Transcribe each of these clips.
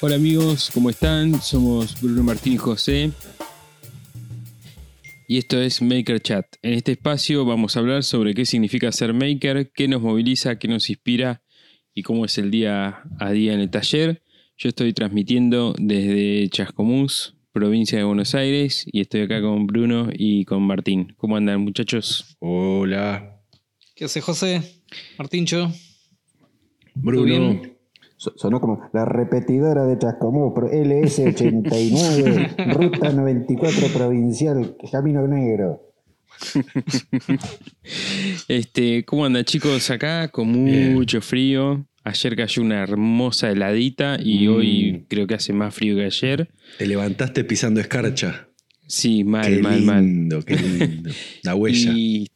Hola amigos, ¿cómo están? Somos Bruno Martín y José. Y esto es Maker Chat. En este espacio vamos a hablar sobre qué significa ser maker, qué nos moviliza, qué nos inspira y cómo es el día a día en el taller. Yo estoy transmitiendo desde Chascomús, provincia de Buenos Aires, y estoy acá con Bruno y con Martín. ¿Cómo andan muchachos? Hola. ¿Qué hace José? Martíncho. Bruno. Sonó como la repetidora de Chascomús, pro- LS89, Ruta 94 Provincial, Camino Negro. Este, ¿Cómo andan chicos acá? Con Bien. mucho frío. Ayer cayó una hermosa heladita y Mm. hoy creo que hace más frío que ayer. Te levantaste pisando escarcha. Sí, mal, qué mal, mal. lindo, qué lindo. La huella. Y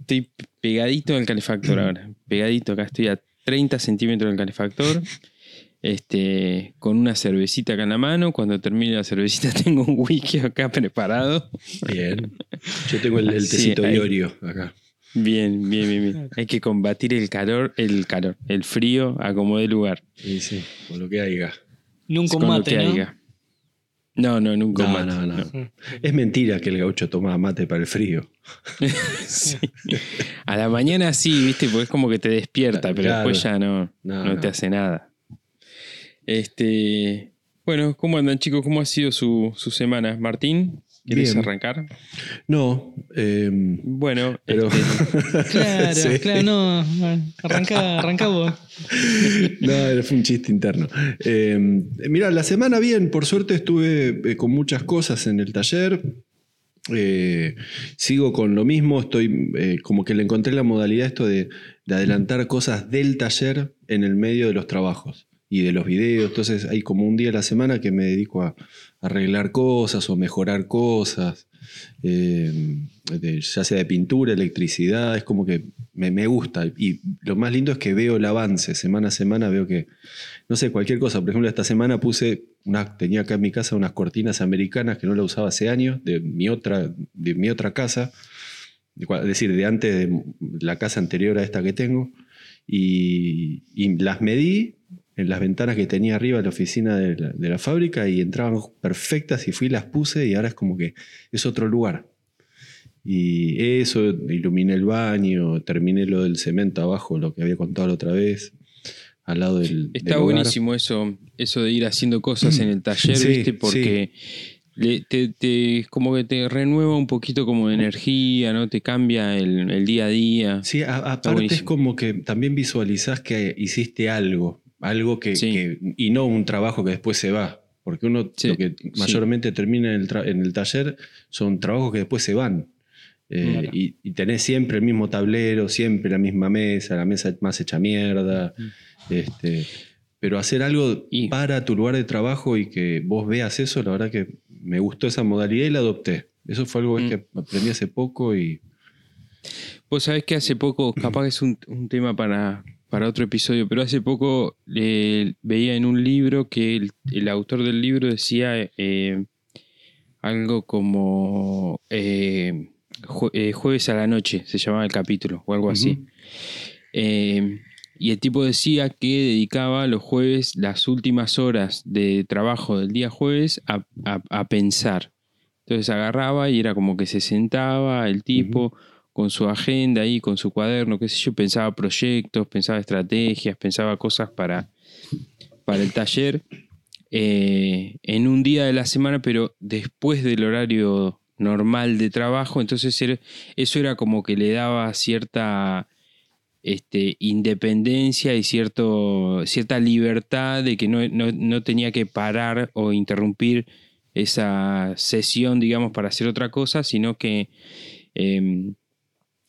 estoy pegadito al calefactor ahora. Pegadito, acá estoy a 30 centímetros del calefactor. Este, con una cervecita acá en la mano. Cuando termine la cervecita tengo un whisky acá preparado. Bien. Yo tengo el, el Sí, tecito. Iorio acá. Bien, bien, bien, bien. Hay que combatir el calor, el calor, el frío a como de lugar. Sí, sí, con lo que haya. Nunca un con lo mate, que ¿no? haya. No, no, nunca un No, mate, no, no. no. Es mentira que el gaucho toma mate para el frío. Sí. A la mañana sí, viste, porque es como que te despierta, pero Claro. después ya no, no. te hace nada. Este, bueno, ¿cómo andan chicos? ¿Cómo ha sido su, su semana? Martín, ¿quieres Bien. arrancar? No, eh, Bueno, pero. este, Claro, Sí. claro, no. Arranca, arranca vos. No, era- fue un chiste interno. Eh, mira, la semana bien, por suerte estuve eh, con muchas cosas en el taller. Eh, sigo con lo mismo, estoy eh, como que le encontré la modalidad esto de, de adelantar cosas del taller en el medio de los trabajos y de los videos. Entonces hay como un día a la semana que me dedico a arreglar cosas o mejorar cosas, eh, ya sea de pintura, electricidad, es como que me, gusta. Y lo más lindo es que veo el avance, semana a semana veo que, no sé, cualquier cosa. Por ejemplo, esta semana puse, una, tenía acá en mi casa unas cortinas americanas que no la usaba hace años, de mi otra, de mi otra casa, es decir, de antes de la casa anterior a esta que tengo, y, y las medí en las ventanas que tenía arriba de la oficina de la, de la fábrica y entraban perfectas y fui y las puse y ahora es como que es otro lugar. Y eso, iluminé el baño, terminé lo del cemento abajo, lo que había contado la otra vez, al lado del... está del buenísimo eso, eso de ir haciendo cosas en el taller, Sí, ¿viste? Porque le- te, te- como que te renueva un poquito como de energía, ¿no? Te cambia el, el día a día. Sí, a- aparte es como que también visualizás que hiciste algo, algo que, Sí. que- y no un trabajo que después se va, porque uno Sí, lo que sí. mayormente termina en el, en el taller son trabajos que después se van. Eh, y, y tenés siempre el mismo tablero, siempre la misma mesa, la mesa más hecha mierda. Este, pero hacer algo Y- para tu lugar de trabajo y que vos veas eso, la verdad que me gustó esa modalidad y la adopté. Eso fue algo Mm. que aprendí hace poco y Vos sabés que hace poco, capaz que es un, un tema para, para otro episodio, pero hace poco eh, veía en un libro que el, el autor del libro decía eh, algo como eh, jue- jueves a la noche, se llamaba el capítulo, o algo así. Y el tipo decía que dedicaba los jueves, las últimas horas de trabajo del día jueves, a, a- a pensar. Entonces agarraba y era como que se sentaba el tipo con su agenda ahí, con su cuaderno, qué sé yo, pensaba proyectos, pensaba estrategias, pensaba cosas para, para el taller eh, en un día de la semana, pero después del horario normal de trabajo. Entonces eso era como que le daba cierta este, independencia y cierto, cierta libertad de que no, no- no tenía que parar o interrumpir esa sesión, digamos, para hacer otra cosa, sino que, eh,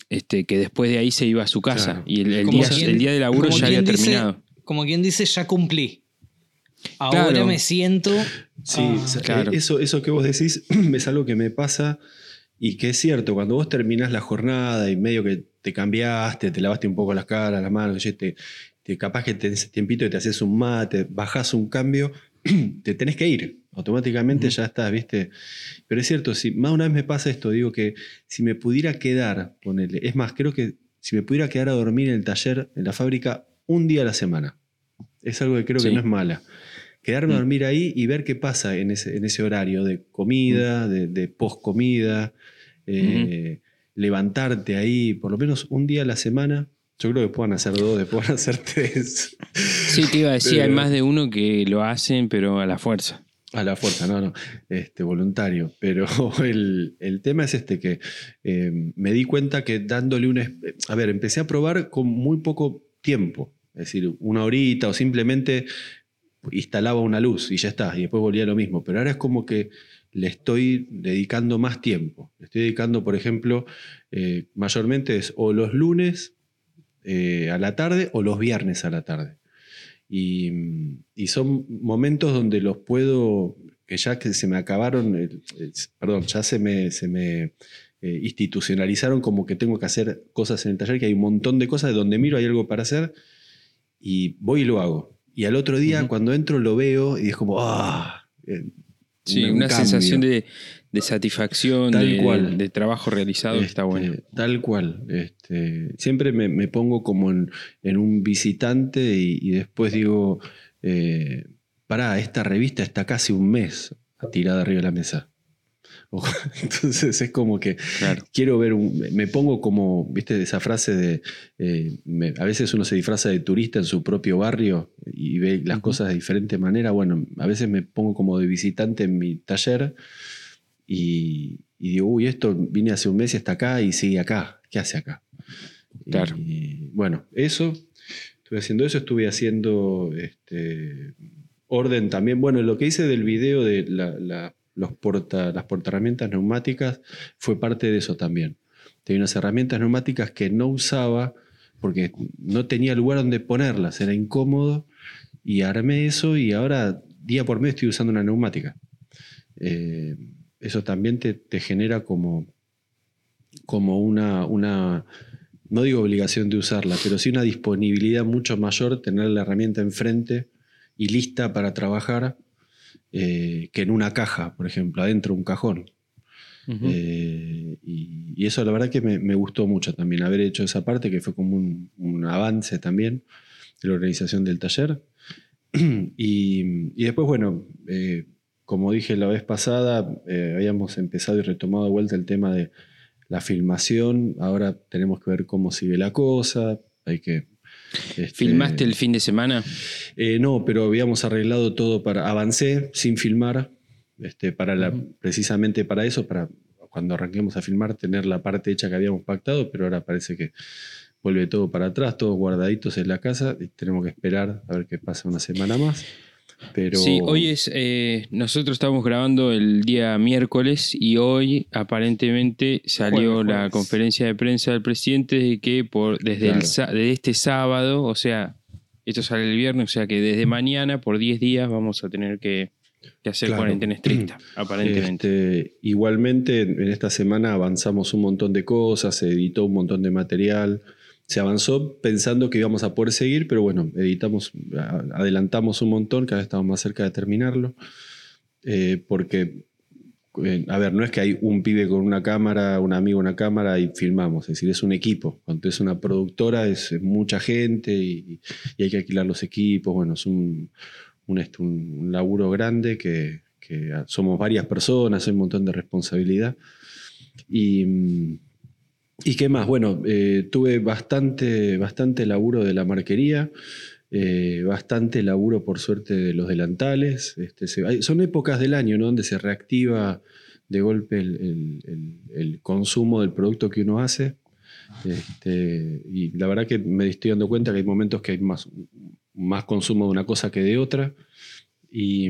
este, que después de ahí se iba a su casa Claro. y el, día, quien- el día de laburo como ya había dice- terminado. Como quien dice, ya cumplí. Ahora Claro. me siento. Sí, ah, claro. eso, eso que vos decís es algo que me pasa y que es cierto, cuando vos terminás la jornada y medio que te cambiaste, te lavaste un poco las caras, las manos, te, te- capaz que tenés tiempito y te haces un mate, bajás un cambio, te tenés que ir. Automáticamente ya estás, ¿viste? Pero es cierto, si más una vez me pasa esto, digo que si me pudiera quedar, ponele, es más, creo que si me pudiera quedar a dormir en el taller, en la fábrica, un día a la semana, es algo que creo Sí. que no es mala. quedarme a dormir ahí y ver qué pasa en ese, en ese horario de comida, de, de post-comida, eh, levantarte ahí por lo menos un día a la semana. Yo creo que puedan hacer dos, después a hacer tres. Sí, te iba a decir, hay más de uno que lo hacen, pero a la fuerza. A la fuerza, no, no, este, voluntario. Pero el, el tema es este, que eh, me di cuenta que dándole un... es- A ver, empecé a probar con muy poco tiempo. Es decir, una horita o simplemente instalaba una luz y ya está, y después volvía lo mismo. Pero ahora es como que le estoy dedicando más tiempo. Le estoy dedicando, por ejemplo, eh, mayormente es o los lunes eh, a la tarde o los viernes a la tarde. Y, y son momentos donde los puedo, que ya que se me acabaron, el- el- perdón, ya se me, se me eh, institucionalizaron como que tengo que hacer cosas en el taller, que hay un montón de cosas de donde miro hay algo para hacer y voy y lo hago. Y al otro día, cuando entro, lo veo y es como, ¡ah! Eh, Sí, un una cambio. sensación de, de satisfacción, Tal de, cual. de trabajo realizado, está Este, bueno. Tal cual. Este, siempre me, me pongo como en, en un visitante y, y después digo, eh, pará, esta revista está casi un mes tirada arriba de la mesa. Entonces es como que Claro. quiero ver, un- me pongo como, viste, esa frase de, eh, me- a veces uno se disfraza de turista en su propio barrio y ve las cosas de diferente manera. Bueno, a veces me pongo como de visitante en mi taller y, y digo, uy, esto vine hace un mes y está acá y sigue acá. ¿Qué hace acá? Claro. Y, bueno, eso, estuve haciendo eso, estuve haciendo este, orden también. Bueno, lo que hice del video de la- la- los porta, las portaherramientas neumáticas fue parte de eso también. Tenía unas herramientas neumáticas que no usaba porque no tenía lugar donde ponerlas, era incómodo y armé eso y ahora día por mes estoy usando una neumática. Eh, eso también te, te genera como, como una, una, no digo obligación de usarla, pero sí una disponibilidad mucho mayor tener la herramienta enfrente y lista para trabajar eh, que en una caja, por ejemplo, adentro de un cajón. Eh, y, y eso la verdad que me, me gustó mucho también, haber hecho esa parte, que fue como un, un avance también de la organización del taller. y, y después, bueno, eh, como dije la vez pasada, eh, habíamos empezado y retomado de vuelta el tema de la filmación. Ahora tenemos que ver cómo sigue la cosa. Hay que. este, ¿Filmaste el fin de semana? eh, no, pero habíamos arreglado todo para. Avancé sin filmar, este, para la, precisamente para eso, para cuando arranquemos a filmar, tener la parte hecha que habíamos pactado, pero ahora parece que vuelve todo para atrás, todos guardaditos en la casa, y tenemos que esperar a ver qué pasa una semana más. Pero, Sí, hoy es. eh, nosotros estamos grabando el día miércoles y hoy aparentemente salió Jueves, la conferencia de prensa del presidente de que por, desde, el Claro. desde este sábado, o sea, esto sale el viernes, o sea que desde mañana por 10 días vamos a tener que, que hacer Claro. cuarentena estricta, aparentemente. Este, igualmente, en esta semana avanzamos un montón de cosas, se editó un montón de material, se avanzó pensando que íbamos a poder seguir, pero bueno, editamos, adelantamos un montón, cada vez estamos más cerca de terminarlo, eh, porque, eh, a ver, no es que hay un pibe con una cámara, un amigo una cámara y filmamos, es decir, es un equipo. Cuando es una productora es, mucha gente y, y hay que alquilar los equipos, bueno, es un, un, este, un laburo grande que, que somos varias personas, hay un montón de responsabilidad. Y, mm, ¿y qué más? Bueno, eh, tuve bastante, bastante laburo de la marquería, eh, bastante laburo por suerte de los delantales. Este, son épocas del año ¿no? donde se reactiva de golpe el, consumo del producto que uno hace. Este, y la verdad que me estoy dando cuenta que hay momentos que hay más, más consumo de una cosa que de otra. Y,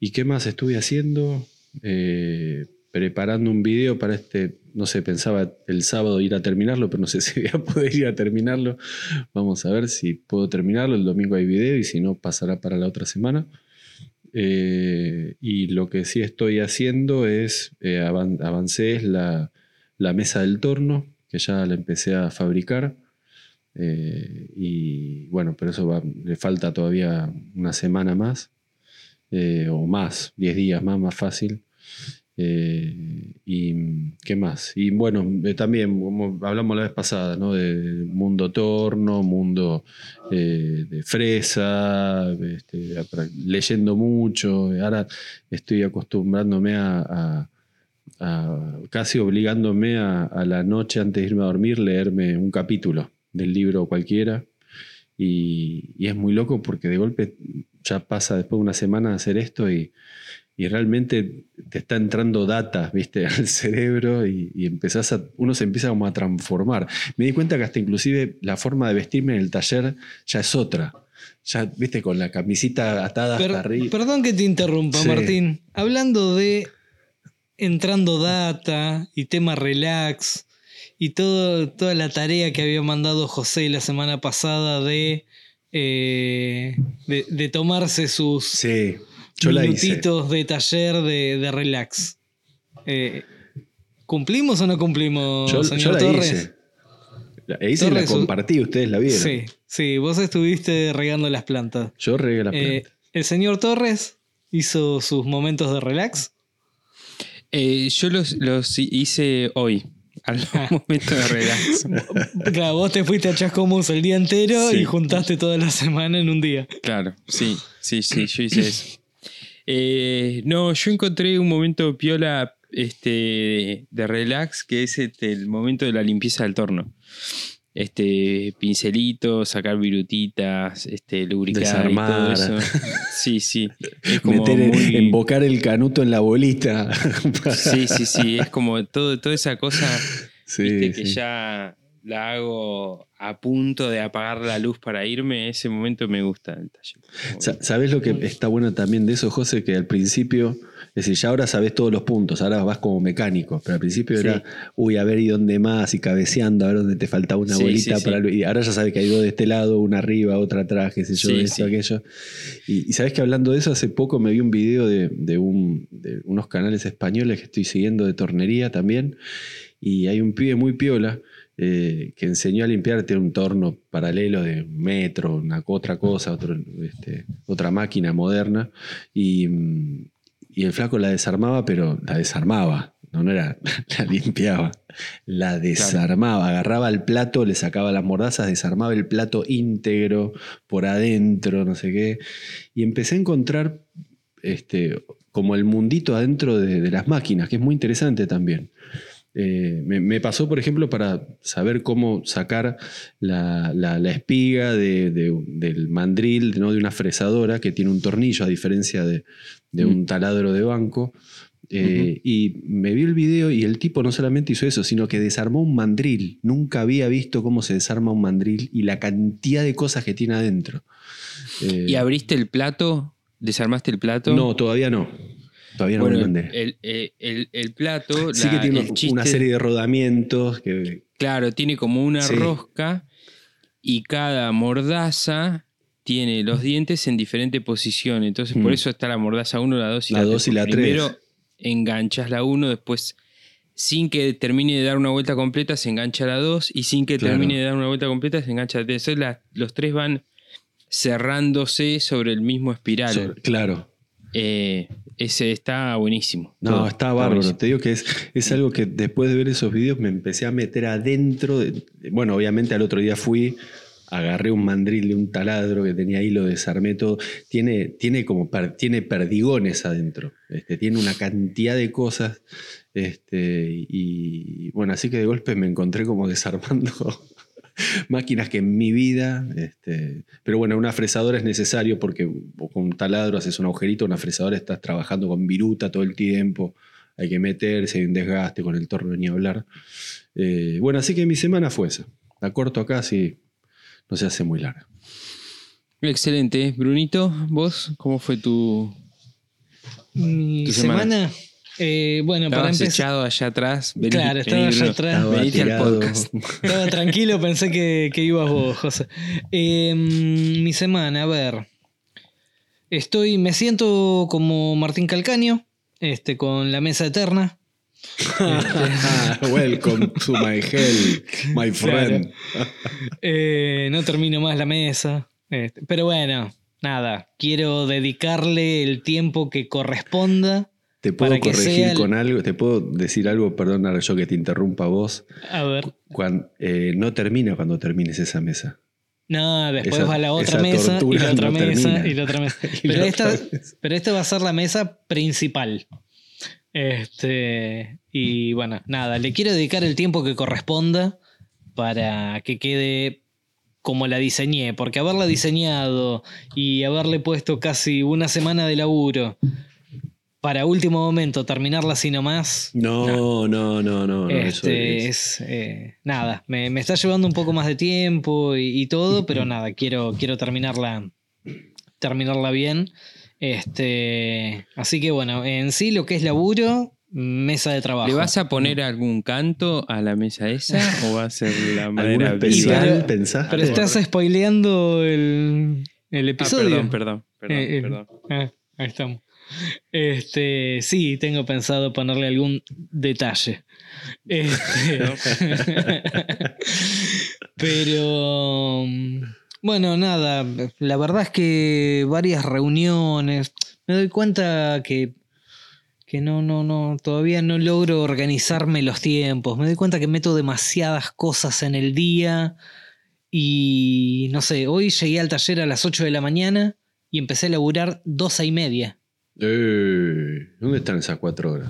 ¿y qué más estuve haciendo? Eh, preparando un video para este, no sé, pensaba el sábado ir a terminarlo, pero no sé si voy a poder ir a terminarlo. Vamos a ver si puedo terminarlo. El domingo hay video y si no, pasará para la otra semana. Eh, y lo que sí estoy haciendo es, eh, avan- avancé es la, la mesa del torno, que ya la empecé a fabricar. Eh, y bueno, pero eso le falta todavía una semana más, eh, o más, 10 días más, más fácil. Eh, y qué más. Y bueno, eh, también como hablamos la vez pasada, ¿no? De mundo torno, mundo eh, de fresa, este, leyendo mucho. Ahora estoy acostumbrándome a, a- a- casi obligándome a, a la noche antes de irme a dormir leerme un capítulo del libro cualquiera. Y, y es muy loco porque de golpe ya pasa después de una semana hacer esto y, y realmente te está entrando data, viste, al cerebro y, y empezás a, uno se empieza como a transformar. Me di cuenta que hasta inclusive la forma de vestirme en el taller ya es otra. Ya, viste, con la camisita atada Per- hasta arriba. perdón que te interrumpa, Sí. Martín. Hablando de entrando data y tema relax y todo, toda la tarea que había mandado José la semana pasada de, eh, de, de tomarse sus Sí, yo la hice. minutitos de taller de, de relax. Eh, ¿Cumplimos o no cumplimos, Yo, señor yo la Torres? hice. La hice y la Torres, compartí, ustedes la vieron. Sí, sí, vos estuviste regando las plantas. Yo regué la Eh, planta. el señor Torres hizo sus momentos de relax. Eh, yo los, los hice hoy, al momento de relax. Claro, vos te fuiste a Chascomús el día entero Sí. y juntaste toda la semana en un día. Claro, sí, sí, sí, yo hice eso. Eh, no, yo encontré un momento piola este, de relax, que es este, el momento de la limpieza del torno. Este, pincelito, sacar virutitas, este, lubricar Desarmar. y todo eso. Sí, sí. Es como Meter, muy- embocar el canuto en la bolita. Sí, sí, sí. Es como todo, toda esa cosa Sí, viste, que sí. ya la hago a punto de apagar la luz para irme. Ese momento me gusta el taller. ¿Sabes lo que está bueno también de eso, José? Que al principio, es decir, ya ahora sabes todos los puntos, ahora vas como mecánico, pero al principio Sí. era, uy, a ver y dónde más, y cabeceando, a ver dónde te faltaba una Sí, bolita sí, para. sí. Y ahora ya sabes que hay dos de este lado, una arriba, otra atrás, qué sé yo, Sí, esto, sí. aquello. Y, y sabes que hablando de eso, hace poco me vi un video de, de un- de unos canales españoles que estoy siguiendo de tornería también, y hay un pibe muy piola. Eh, que enseñó a limpiarte un torno paralelo de un metro, una otra cosa, otro, este, otra máquina moderna. Y, mm, y el flaco la desarmaba, pero la desarmaba. No, no era, la limpiaba. La desarmaba. Agarraba el plato, le sacaba las mordazas, desarmaba el plato íntegro por adentro, no sé qué. Y empecé a encontrar este, como el mundito adentro de, de las máquinas, que es muy interesante también. Eh, me, me pasó, por ejemplo, para saber cómo sacar la, la- la espiga de- de- del mandril, ¿no? de una fresadora que tiene un tornillo, a diferencia de, de un taladro de banco. Eh, Y me vi el video y el tipo no solamente hizo eso, sino que desarmó un mandril. Nunca había visto cómo se desarma un mandril y la cantidad de cosas que tiene adentro. Eh, ¿Y abriste el plato? ¿Desarmaste el plato? no, todavía no. Todavía no me Bueno, lo mandé. el, el- el- el plato. sí la- que tiene una chiste- serie de rodamientos que, Claro, tiene como una Sí. rosca y cada mordaza tiene los dientes en diferente posición. Entonces, por Mm. eso está la mordaza 1, la 2 y La la, dos 3. y la tres. Primero enganchas la 1, después, sin que termine de dar una vuelta completa, se engancha la 2 y sin que Claro. termine de dar una vuelta completa, se engancha la 3. Entonces, la- los tres van cerrándose sobre el mismo espiral. sobre- claro. Eh, ese está buenísimo. No, Todo está bárbaro. Te digo que es, es algo que después de ver esos videos me empecé a meter adentro. de- de- bueno, obviamente al otro día fui, agarré un mandril de un taladro que tenía ahí, lo desarmé todo. Tiene, tiene como per- tiene perdigones adentro. Este, tiene una cantidad de cosas. Este, y bueno, así que de golpe me encontré como desarmando máquinas que en mi vida. Este, pero bueno, una fresadora es necesario porque con un taladro haces un agujerito, una fresadora estás trabajando con viruta todo el tiempo. Hay que meterse, hay un desgaste con el torno ni hablar. Eh, bueno, así que mi semana fue esa. La corto acá, si no se hace muy larga. Excelente. Brunito, ¿vos cómo fue tu, Mi Tu semana. semana. Eh, bueno, para Estabas empezar. echado allá atrás. Vení- Claro, estaba vení, allá atrás. Estaba Venite al tirado. podcast. Estaba tranquilo, pensé que, que ibas vos, José. Eh, mi semana, a ver. Estoy, me siento como Martín Calcaño, este, con la mesa eterna. Welcome to my hell, my friend. Eh, no termino más la mesa. Este, pero bueno, nada. Quiero dedicarle el tiempo que corresponda Te puedo corregir el- con algo, te puedo decir algo, perdona yo que te interrumpa vos. A ver. Cuan- eh, no termina cuando termines esa mesa. No, después Esa- va a la otra esa mesa y la otra no mesa y la otra mesa. Y Pero la esta, otra mesa. pero esta va a ser la mesa principal. Este, y bueno, nada, le quiero dedicar el tiempo que corresponda para que quede como la diseñé, porque haberla diseñado y haberle puesto casi una semana de laburo para último momento terminarla así nomás, No, no, no, no. no, eso este, es- es, eh, nada, me, me está llevando un poco más de tiempo y, y todo, pero nada, quiero, quiero terminarla, terminarla bien. Este, así que bueno, en sí lo que es laburo, mesa de trabajo. ¿Le vas a poner algún canto a la mesa esa o va a ser la ¿Alguno madera especial Pero- pensaste? Pero estás spoileando el, el Ah, episodio. perdón, perdón, perdón, Eh, eh, perdón. ah, ahí estamos. Este, sí, tengo pensado ponerle algún detalle. Este, pero bueno, nada, la verdad es que varias reuniones. Me doy cuenta que, que no, no, no, todavía no logro organizarme los tiempos. Me doy cuenta que meto demasiadas cosas en el día. Y no sé, hoy llegué al taller a las 8 de la mañana y empecé a laburar 12 y media. Eh, ¿Dónde están esas cuatro horas?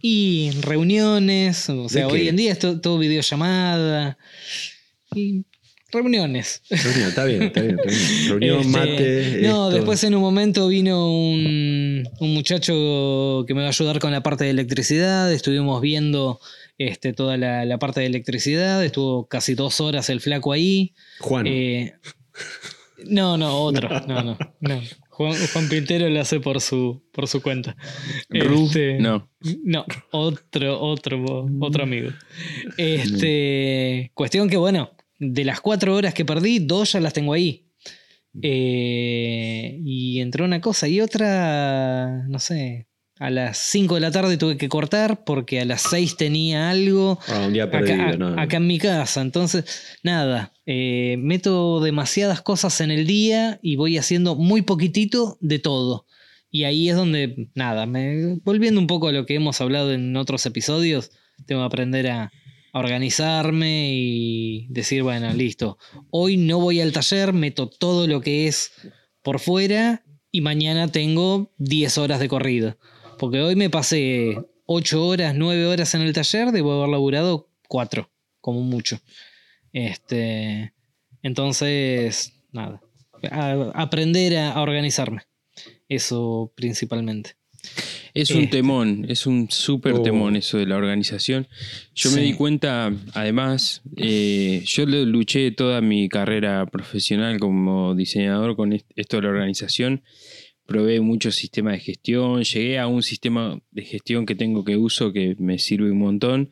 Y reuniones, o sea, ¿De hoy qué? en día es to- todo videollamada. Y reuniones. Reunión, está bien, está bien. está bien. Reunión, Este, mate. No, esto. después en un momento vino un, un muchacho que me va a ayudar con la parte de electricidad. Estuvimos viendo este, toda la, la parte de electricidad. Estuvo casi dos horas el flaco ahí. Juan. Eh, no, no, otro. No, no, no. Juan, Juan Pintero lo hace por su, por su cuenta. Ru, Este, no. no, otro, otro, otro amigo. Este, cuestión que, bueno, de las cuatro horas que perdí, dos ya las tengo ahí. Eh, y entró una cosa y otra, no sé, a las 5 de la tarde tuve que cortar porque a las 6 tenía algo Ah, un día perdido, acá, no. acá en mi casa. Entonces, nada, eh, meto demasiadas cosas en el día y voy haciendo muy poquitito de todo. Y ahí es donde, nada, me, volviendo un poco a lo que hemos hablado en otros episodios, tengo que aprender a, a organizarme y decir, bueno, listo, hoy no voy al taller, meto todo lo que es por fuera y mañana tengo 10 horas de corrido. Porque hoy me pasé 8 horas, 9 horas en el taller, debo haber laburado 4, como mucho. Este, entonces, nada, a- aprender a, a organizarme. Eso principalmente. Es un Eh. temón, es un súper Oh. temón eso de la organización. Yo me di cuenta, además, eh, yo luché toda mi carrera profesional como diseñador con est- esto de la organización. Probé muchos sistemas de gestión, llegué a un sistema de gestión que tengo que uso que me sirve un montón,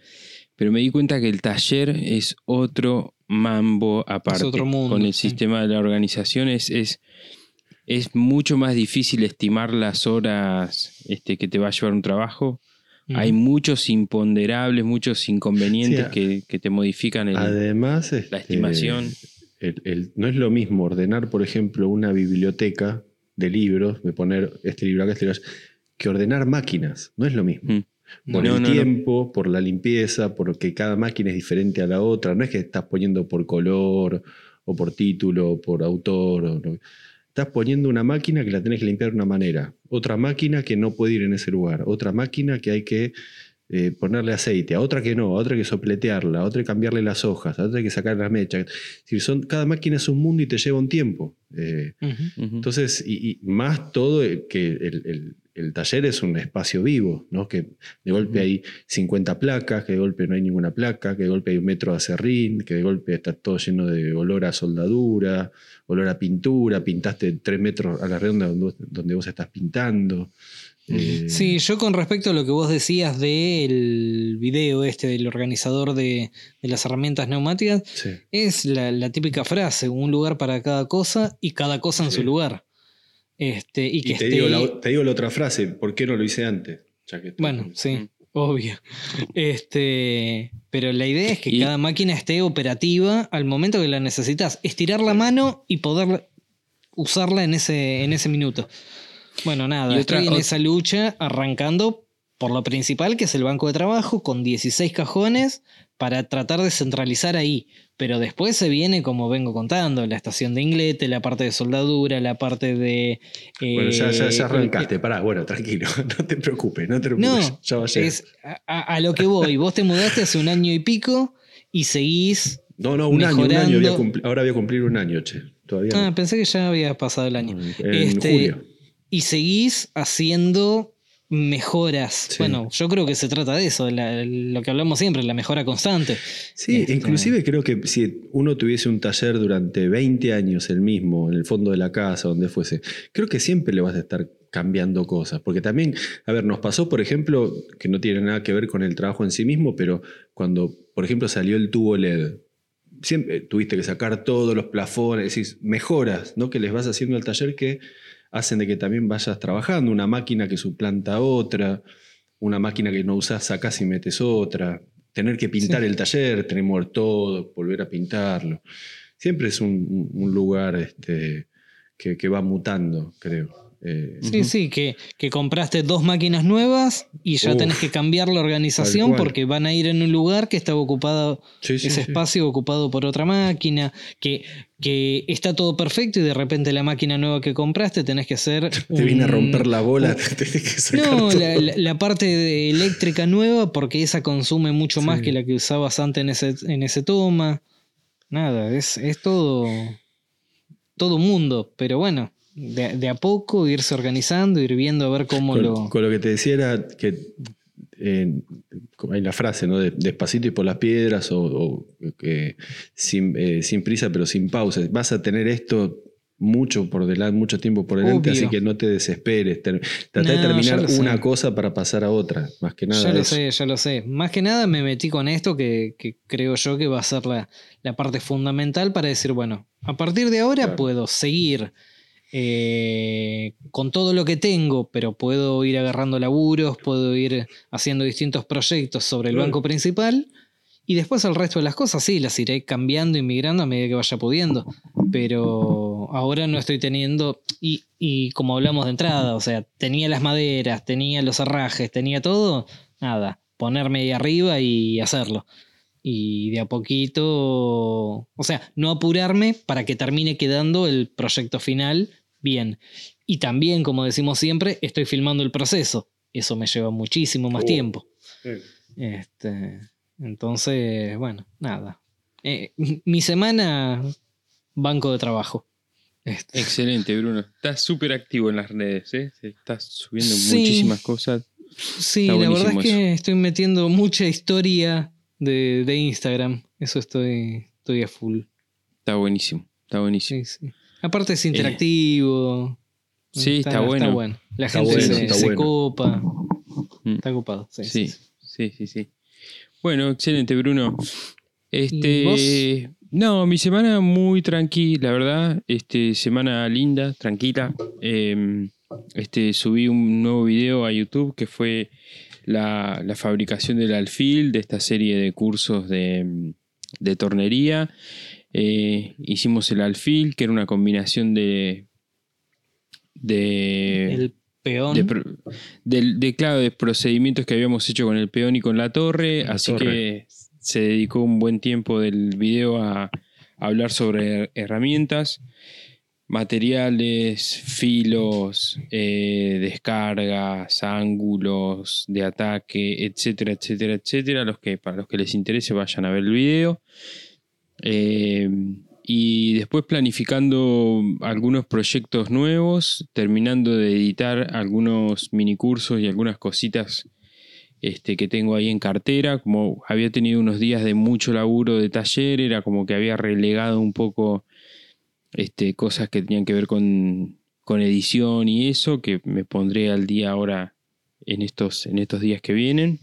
pero me di cuenta que el taller es otro mambo aparte. otro mundo, con el sí. sistema de la organización es, es, es mucho más difícil estimar las horas este, que te va a llevar un trabajo. Hay muchos imponderables, muchos inconvenientes Sí, que, que te modifican el- Además, este, la estimación. el- el- no es lo mismo ordenar, por ejemplo, una biblioteca de libros, de poner este libro acá, este libro allá, que ordenar máquinas. No es lo mismo. Mm. Por No, el no, no. tiempo, por la limpieza, porque cada máquina es diferente a la otra. No es que estás poniendo por color, o por título, o por autor. o no. Estás poniendo una máquina que la tenés que limpiar de una manera. Otra máquina que no puede ir en ese lugar. Otra máquina que hay que eh, ponerle aceite. A otra que no. A otra hay que sopletearla. A otra hay que cambiarle las hojas. A otra hay que sacar las mechas. Es decir, son, cada máquina es un mundo y te lleva un tiempo. Eh, entonces, y, y más todo eh, que el, el- el taller es un espacio vivo, ¿no? Que de golpe hay 50 placas, que de golpe no hay ninguna placa, que de golpe hay un metro de acerrín, que de golpe está todo lleno de olor a soldadura, olor a pintura, pintaste 3 metros a la redonda donde, vos- donde vos estás pintando. Eh, Sí, yo con respecto a lo que vos decías del video este del organizador de, de las herramientas neumáticas, sí. es la, la típica frase, un lugar para cada cosa y cada cosa en Sí. su lugar. Este, y que Y te esté... digo, la, te digo la otra frase, ¿por qué no lo hice antes? Ya que tú- Bueno, sí, obvio. Este, pero la idea es que Y- cada máquina esté operativa al momento que la necesitas. Estirar la mano y poder usarla en ese, en ese minuto. Bueno, nada, Y otra- estoy en esa lucha arrancando por lo principal, que es el banco de trabajo, con 16 cajones para tratar de centralizar ahí. Pero después se viene, como vengo contando, la estación de inglete, la parte de soldadura, la parte de... eh, Bueno, ya, ya, ya el- arrancaste. Pará, bueno, tranquilo. No te preocupes, no te preocupes. No, ya va a es a, lo que voy. Vos te mudaste hace un año y pico y seguís... No, no, un año, un año. mejorando. voy a cumplir- ahora voy a cumplir un año, che. Todavía Ah, no. pensé que ya había pasado el año. En Este, julio. y seguís haciendo mejoras. Sí. Bueno, yo creo que se trata de eso, de la- lo que hablamos siempre, la mejora constante. Sí, Este, inclusive creo que si uno tuviese un taller durante 20 años el mismo, en el fondo de la casa, donde fuese, creo que siempre le vas a estar cambiando cosas. Porque también, a ver, nos pasó, por ejemplo, que no tiene nada que ver con el trabajo en sí mismo, pero cuando, por ejemplo, salió el tubo LED, siempre tuviste que sacar todos los plafones, decís, mejoras ¿no? que les vas haciendo al taller que hacen de que también vayas trabajando. Una máquina que suplanta otra, una máquina que no usas, sacas y metes otra. Tener que pintar Sí. el taller, tenemos todo, volver a pintarlo. Siempre es un, un- un lugar este, que, que va mutando, creo. Eh, Sí, sí, que, que compraste dos máquinas nuevas y ya Uf, tenés que cambiar la organización porque van a ir en un lugar que estaba ocupado, sí, sí, ese sí. espacio ocupado por otra máquina, que, que está todo perfecto y de repente la máquina nueva que compraste tenés que hacer... Te viene a un- romper la bola, tenés que sacar No, todo. la, la- la parte de eléctrica nueva, porque esa consume mucho más que la que usabas antes en ese, en ese toma. Nada, es, es todo, todo un mundo, pero bueno, de, de a poco irse organizando, ir viendo a ver cómo con, lo... con lo que te decía era que eh, hay la frase, ¿no? De- despacito y por las piedras o, o que sin, eh, sin prisa pero sin pausa. Vas a tener esto mucho por delante, mucho tiempo por delante, Obvio. así que no te desesperes. Ter- Trata de terminar sé. una cosa para pasar a otra, más que nada. ya lo eso. sé, ya lo sé. Más que nada me metí con esto que, que creo yo que va a ser la, la parte fundamental para decir, bueno, a partir de ahora Claro. puedo seguir eh, con todo lo que tengo, pero puedo ir agarrando laburos, puedo ir haciendo distintos proyectos sobre el banco principal y después el resto de las cosas sí, las iré cambiando y migrando a medida que vaya pudiendo. Pero ahora no estoy teniendo, y, y como hablamos de entrada, o sea, tenía las maderas, tenía los herrajes, tenía todo, nada, ponerme ahí arriba y hacerlo. Y de a poquito, o sea, no apurarme para que termine quedando el proyecto final bien. Y también, como decimos siempre, estoy filmando el proceso. Eso me lleva muchísimo más Oh. tiempo. Este, entonces, bueno, nada. Eh, mi semana, banco de trabajo. Este, Excelente, Bruno. Estás súper activo en las redes, ¿eh? Estás subiendo Sí. muchísimas cosas. sí, la verdad es que estoy metiendo mucha historia de, de Instagram. Eso estoy, estoy a full. Está buenísimo. Está buenísimo. Sí, sí. Aparte es interactivo. Sí, está bueno. La Está gente bueno, se, está se bueno. copa. Mm. Está copado. Sí, Sí, sí, sí. Bueno, excelente, Bruno. Este. ¿Y No, mi semana muy tranquila, la verdad. Este, semana linda, tranquila. Eh, este, subí un nuevo video a YouTube que fue la, la fabricación del alfil de esta serie de cursos de, de tornería. Eh, hicimos el alfil, que era una combinación de. de El peón. de, de, claro, de procedimientos que habíamos hecho con el peón y con la torre, La así torre. que se dedicó un buen tiempo del video a, a hablar sobre herramientas, materiales, filos, eh, descargas, ángulos de ataque, etcétera, etcétera, etcétera. Los que, para los que les interese vayan a ver el video. Eh, y después planificando algunos proyectos nuevos, terminando de editar algunos minicursos y algunas cositas este, que tengo ahí en cartera. Como había tenido unos días de mucho laburo de taller, era como que había relegado un poco este, cosas que tenían que ver con, con edición y eso, que me pondré al día ahora en estos, en estos días que vienen.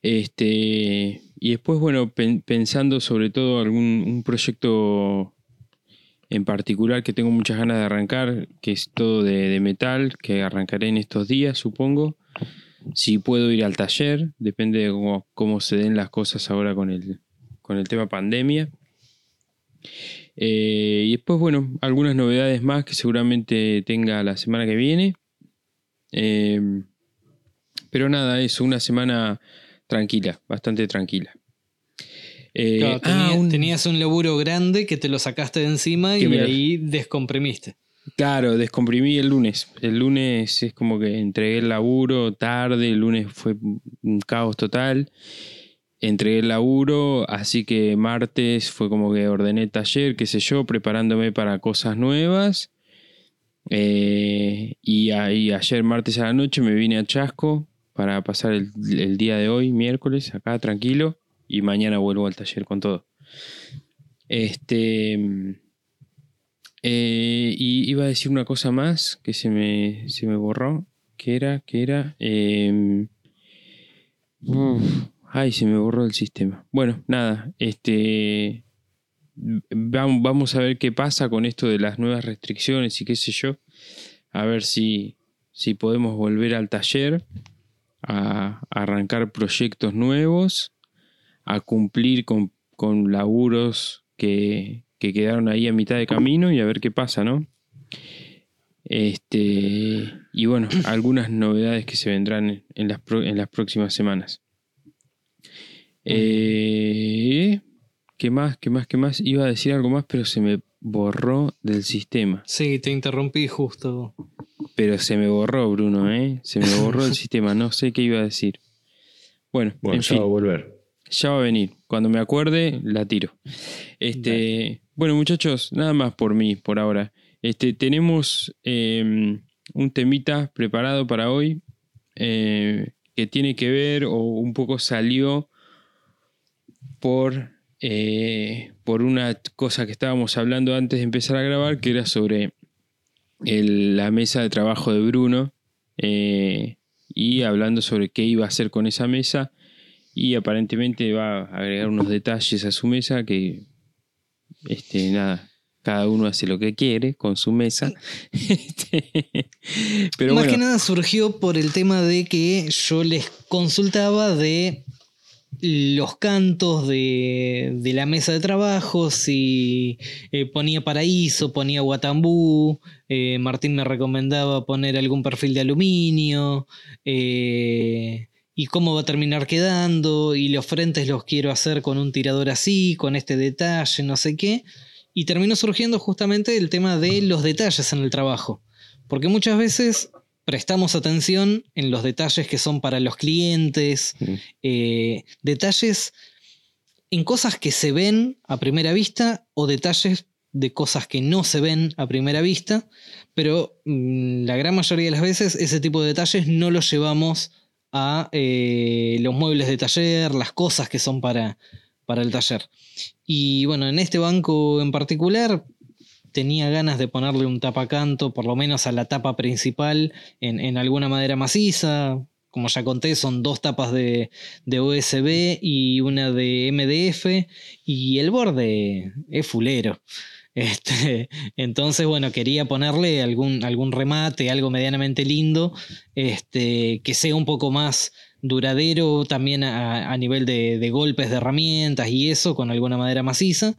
Este, y después, bueno, pen- pensando sobre todo algún un proyecto en particular que tengo muchas ganas de arrancar, que es todo de, de metal, que arrancaré en estos días, supongo. Si puedo ir al taller, depende de cómo, cómo se den las cosas ahora con el, con el tema pandemia. Eh, y después, bueno, algunas novedades más que seguramente tenga la semana que viene. Eh, pero nada, eso, una semana tranquila, bastante tranquila. Eh, Claro, ah, un- tenías un laburo grande que te lo sacaste de encima y me ahí descomprimiste. Claro, descomprimí el lunes. El lunes es como que entregué el laburo tarde, el lunes fue un caos total. Entregué el laburo, así que martes fue como que ordené el taller, qué sé yo, preparándome para cosas nuevas. Eh, y ahí ayer martes a la noche me vine a Chasco para pasar el, día de hoy, miércoles, acá tranquilo. Y mañana vuelvo al taller con todo. Este. Eh, y iba a decir una cosa más que se me, se me borró. Que era, que era. uf, ay, se me borró el sistema. Bueno, nada. Este. Vamos, vamos a ver qué pasa con esto de las nuevas restricciones y qué sé yo. A ver si, si podemos volver al taller. A, arrancar proyectos nuevos. A cumplir con, con laburos que, que quedaron ahí a mitad de camino y a ver qué pasa, ¿no? Este, y bueno, algunas novedades que se vendrán en las, en las próximas semanas. Eh, ¿Qué más? ¿Qué más? ¿Qué más? Iba a decir algo más, pero se me borró del sistema. Sí, te interrumpí justo. Pero se me borró, Bruno, ¿eh? Se me borró el sistema. No sé qué iba a decir. Bueno, Bueno, en ya fin. va a volver. Ya va a venir. Cuando me acuerde, la tiro. Este, bueno, muchachos, nada más por mí, por ahora. Este, tenemos eh, un temita preparado para hoy eh, que tiene que ver o un poco salió por, eh, por una cosa que estábamos hablando antes de empezar a grabar, que era sobre el- la mesa de trabajo de Bruno eh, y hablando sobre qué iba a hacer con esa mesa y aparentemente va a agregar unos detalles a su mesa que este nada cada uno hace lo que quiere con su mesa. Este, pero Más bueno. que nada surgió por el tema de que yo les consultaba de los cantos de, la mesa de trabajo, si eh, ponía paraíso, ponía guatambú, eh, Martín me recomendaba poner algún perfil de aluminio, eh, y cómo va a terminar quedando, y los frentes los quiero hacer con un tirador así, con este detalle, no sé qué, y terminó surgiendo justamente el tema de los detalles en el trabajo. Porque muchas veces prestamos atención en los detalles que son para los clientes, Mm. eh, detalles en cosas que se ven a primera vista o detalles de cosas que no se ven a primera vista, pero mm, la gran mayoría de las veces ese tipo de detalles no los llevamos a eh, los muebles de taller, las cosas que son para, para el taller. Y bueno, en este banco en particular tenía ganas de ponerle un tapacanto, por lo menos a la tapa principal, en, alguna madera maciza. Como ya conté, son dos tapas de, de USB y una de MDF. Y el borde es fulero. Este, entonces, bueno, quería ponerle algún, algún remate, algo medianamente lindo, este, que sea un poco más duradero también a, nivel de golpes de herramientas y eso, con alguna madera maciza.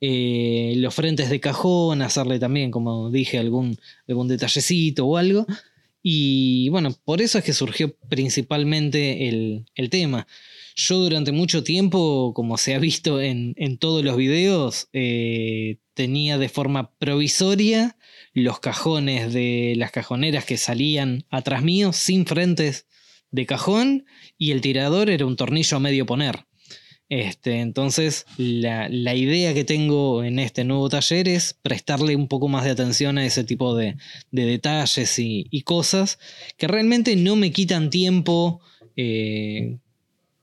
Eh, los frentes de cajón, hacerle también, como dije, algún, algún detallecito o algo. Y bueno, por eso es que surgió principalmente el, el tema. Yo durante mucho tiempo, como se ha visto en, en todos los videos, eh, tenía de forma provisoria los cajones de las cajoneras que salían atrás mío, sin frentes de cajón, y el tirador era un tornillo a medio poner. Este, entonces, la, la idea que tengo en este nuevo taller es prestarle un poco más de atención a ese tipo de, de detalles y, y cosas que realmente no me quitan tiempo eh,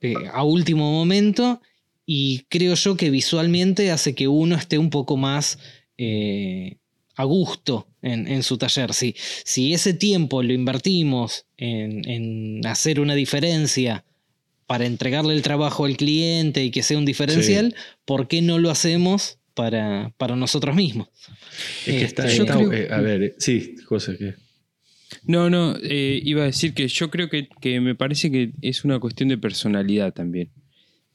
eh, a último momento y creo yo que visualmente hace que uno esté un poco más eh, a gusto en, en su taller. Si, si ese tiempo lo invertimos en, en hacer una diferencia para entregarle el trabajo al cliente y que sea un diferencial, ¿por qué no lo hacemos para, para nosotros mismos? Es que está, Este, yo está- creo- eh, a ver, eh, sí, José, que No, no, eh, iba a decir que yo creo que, que me parece que es una cuestión de personalidad también.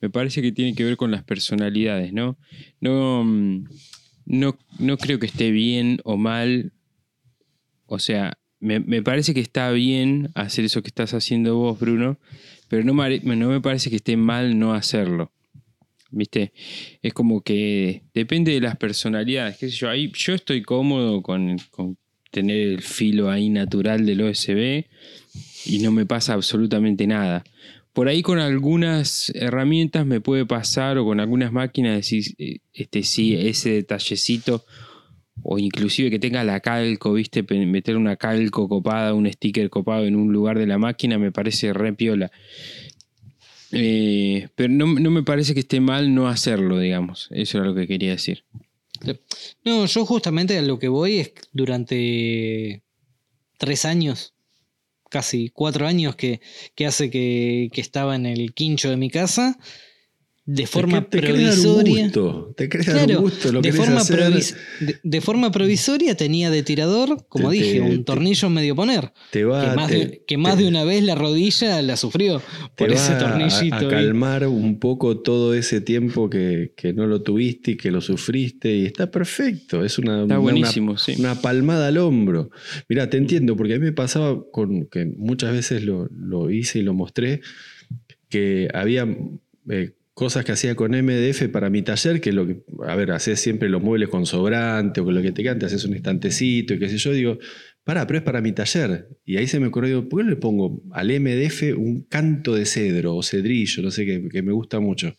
Me parece que tiene que ver con las personalidades, ¿no? No, mm, no, no creo que esté bien o mal. O sea, me, me parece que está bien hacer eso que estás haciendo vos, Bruno, pero no, me- parece que esté mal no hacerlo. ¿Viste? Es como que depende de las personalidades. ¿Qué sé yo? Ahí, yo estoy cómodo con, con tener el filo ahí natural del OSB y no me pasa absolutamente nada. Por ahí con algunas herramientas me puede pasar o con algunas máquinas decir, eh, este sí, ese detallecito o inclusive que tenga la calco, ¿viste? Meter una calco copada, un sticker copado en un lugar de la máquina me parece re piola. Eh, pero no, no me parece que esté mal no hacerlo, digamos. Eso era lo que quería decir. No, yo justamente a lo que voy es durante tres años, casi cuatro años que, que hace que, que estaba en el quincho de mi casa, de forma te, te querés dar un provisoria. gusto, te Claro, un gusto, lo de forma, hacer, provis- de, de forma provisoria tenía de tirador, como Te- dije, te- un te- tornillo medio poner. te va, que más, te- de, que más te- de una vez la rodilla la sufrió por te ese va tornillito. A, calmar un poco todo ese tiempo que, que no lo tuviste y que lo sufriste. Y está perfecto. Es una, Está una- buenísimo, sí. una palmada al hombro. Mira, te entiendo, porque a mí me pasaba con que muchas veces lo, lo hice y lo mostré, que había eh, cosas que hacía con MDF para mi taller, que lo que, a ver, haces siempre los muebles con sobrante o con lo que te cante, haces un estantecito y qué sé yo, digo, pará, pero es para mi taller. Y ahí se me ocurrió, digo, ¿por qué no le pongo al MDF un canto de cedro o cedrillo, no sé, que, que me gusta mucho?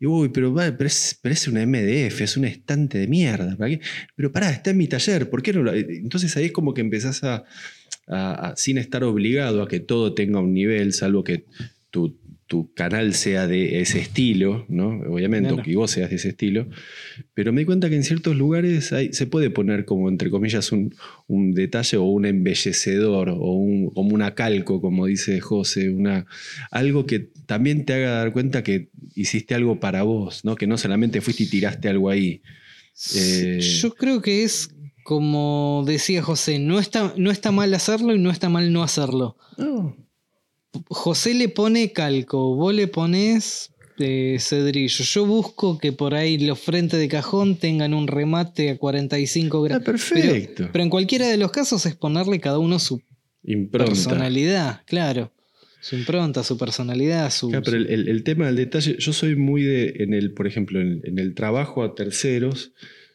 Y uy, pero, pero, es, pero es una MDF, es un estante de mierda. ¿para qué? Pero pará, está en mi taller, ¿por qué no lo.? Entonces ahí es como que empezás a, a- a- sin estar obligado a que todo tenga un nivel, salvo que tu, tu canal sea de ese estilo, ¿no? Obviamente, Claro. o que vos seas de ese estilo. Pero me di cuenta que en ciertos lugares hay- se puede poner como, entre comillas, un, un detalle o un embellecedor o un, como una calco, como dice José, una, algo que también te haga dar cuenta que hiciste algo para vos, ¿no? Que no solamente fuiste y tiraste algo ahí. Eh, Yo creo que es como decía José, no está, no está mal hacerlo y no está mal no hacerlo. No, José le pone calco, vos le pones eh, cedrillo. Yo busco que por ahí los frentes de cajón tengan un remate a 45 está grados. perfecto. Pero, pero en cualquiera de los casos es ponerle cada uno su Impronta. personalidad, claro. Su impronta, su personalidad, su. Claro, pero el, el- el tema del detalle, yo soy muy de, en el, por ejemplo, en, en el trabajo a terceros,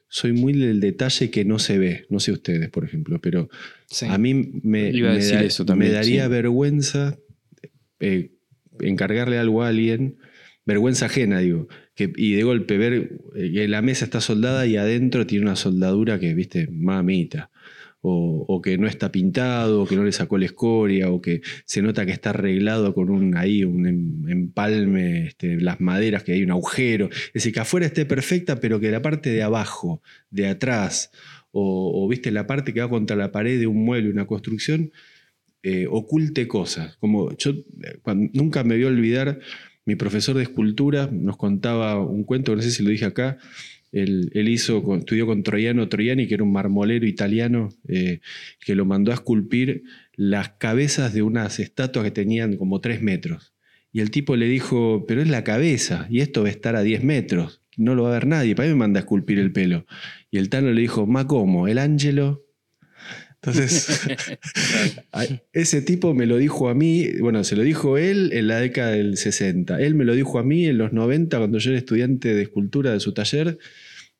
soy muy del detalle que no se ve. No sé ustedes, por ejemplo, pero sí. a mí me, Iba a me decir da- eso también, me daría sí. vergüenza eh, encargarle algo a alguien, vergüenza ajena, digo, y de golpe ver eh, que la mesa está soldada y adentro tiene una soldadura que, viste, mamita. O, o que no está pintado, o que no le sacó la escoria, o que se nota que está arreglado con un ahí un em- empalme, este, las maderas, que hay un agujero. Es decir, que afuera esté perfecta, pero que la parte de abajo, de atrás, o, o, viste la parte que va contra la pared de un mueble, una construcción, eh, oculte cosas. Como yo eh, cuando- nunca me voy a olvidar, mi profesor de escultura nos contaba un cuento, no sé si lo dije acá. Él, él hizo, estudió con Troiano Troiani, que era un marmolero italiano, eh, que lo mandó a esculpir las cabezas de unas estatuas que tenían como tres metros. Y el tipo le dijo, pero es la cabeza, y esto va a estar a 10 metros, no lo va a ver nadie, para mí me manda a esculpir el pelo. Y el Tano le dijo, ma cómo, el ángelo. Entonces, ese tipo me lo dijo a mí, bueno, se lo dijo él en la década del 60, él me lo dijo a mí en los 90 cuando yo era estudiante de escultura de su taller,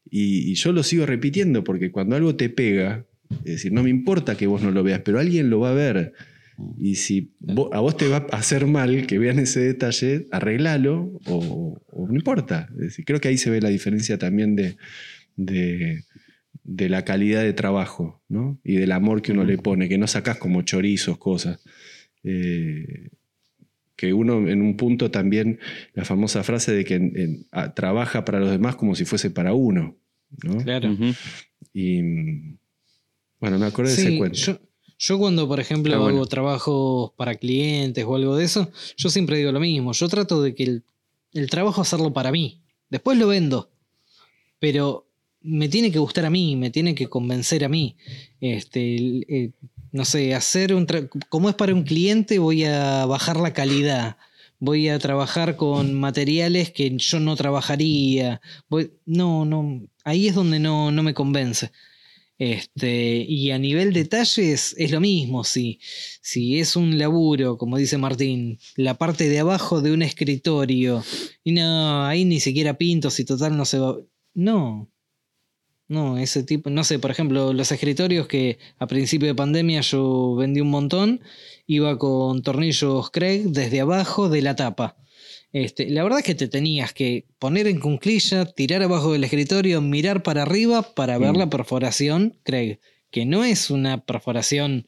y, y yo lo sigo repitiendo porque cuando algo te pega, es decir, no me importa que vos no lo veas, pero alguien lo va a ver. Y si vo- a vos te va a hacer mal que vean ese detalle, arreglalo o, o no importa. Es decir, creo que ahí se ve la diferencia también de, de, de la calidad de trabajo ¿no? y del amor que uno le pone, que no sacás como chorizos, cosas. Eh, que uno en un punto también, la famosa frase de que en- en- a- trabaja para los demás como si fuese para uno. ¿no? Claro. Y bueno, me acordé de ese cuento. yo, yo cuando, por ejemplo, bueno. hago trabajos para clientes o algo de eso, yo siempre digo lo mismo. Yo trato de que el, el trabajo hacerlo para mí. Después lo vendo. Pero me tiene que gustar a mí, me tiene que convencer a mí. Este, eh, no sé, hacer un como es para un cliente, voy a bajar la calidad. voy a trabajar con materiales que yo no trabajaría. No, no, ahí es donde no, no me convence. Este, y a nivel detalles es lo mismo, si, si es un laburo, como dice Martín, la parte de abajo de un escritorio, y no, ahí ni siquiera pinto, si total no se va... No, no, ese tipo, no sé, por ejemplo, los escritorios que a principio de pandemia yo vendí un montón, iba con tornillos Craig desde abajo de la tapa. Este, la verdad es que te tenías que poner en cunclilla, tirar abajo del escritorio, mirar para arriba para ver Mm. la perforación Craig, que no es una perforación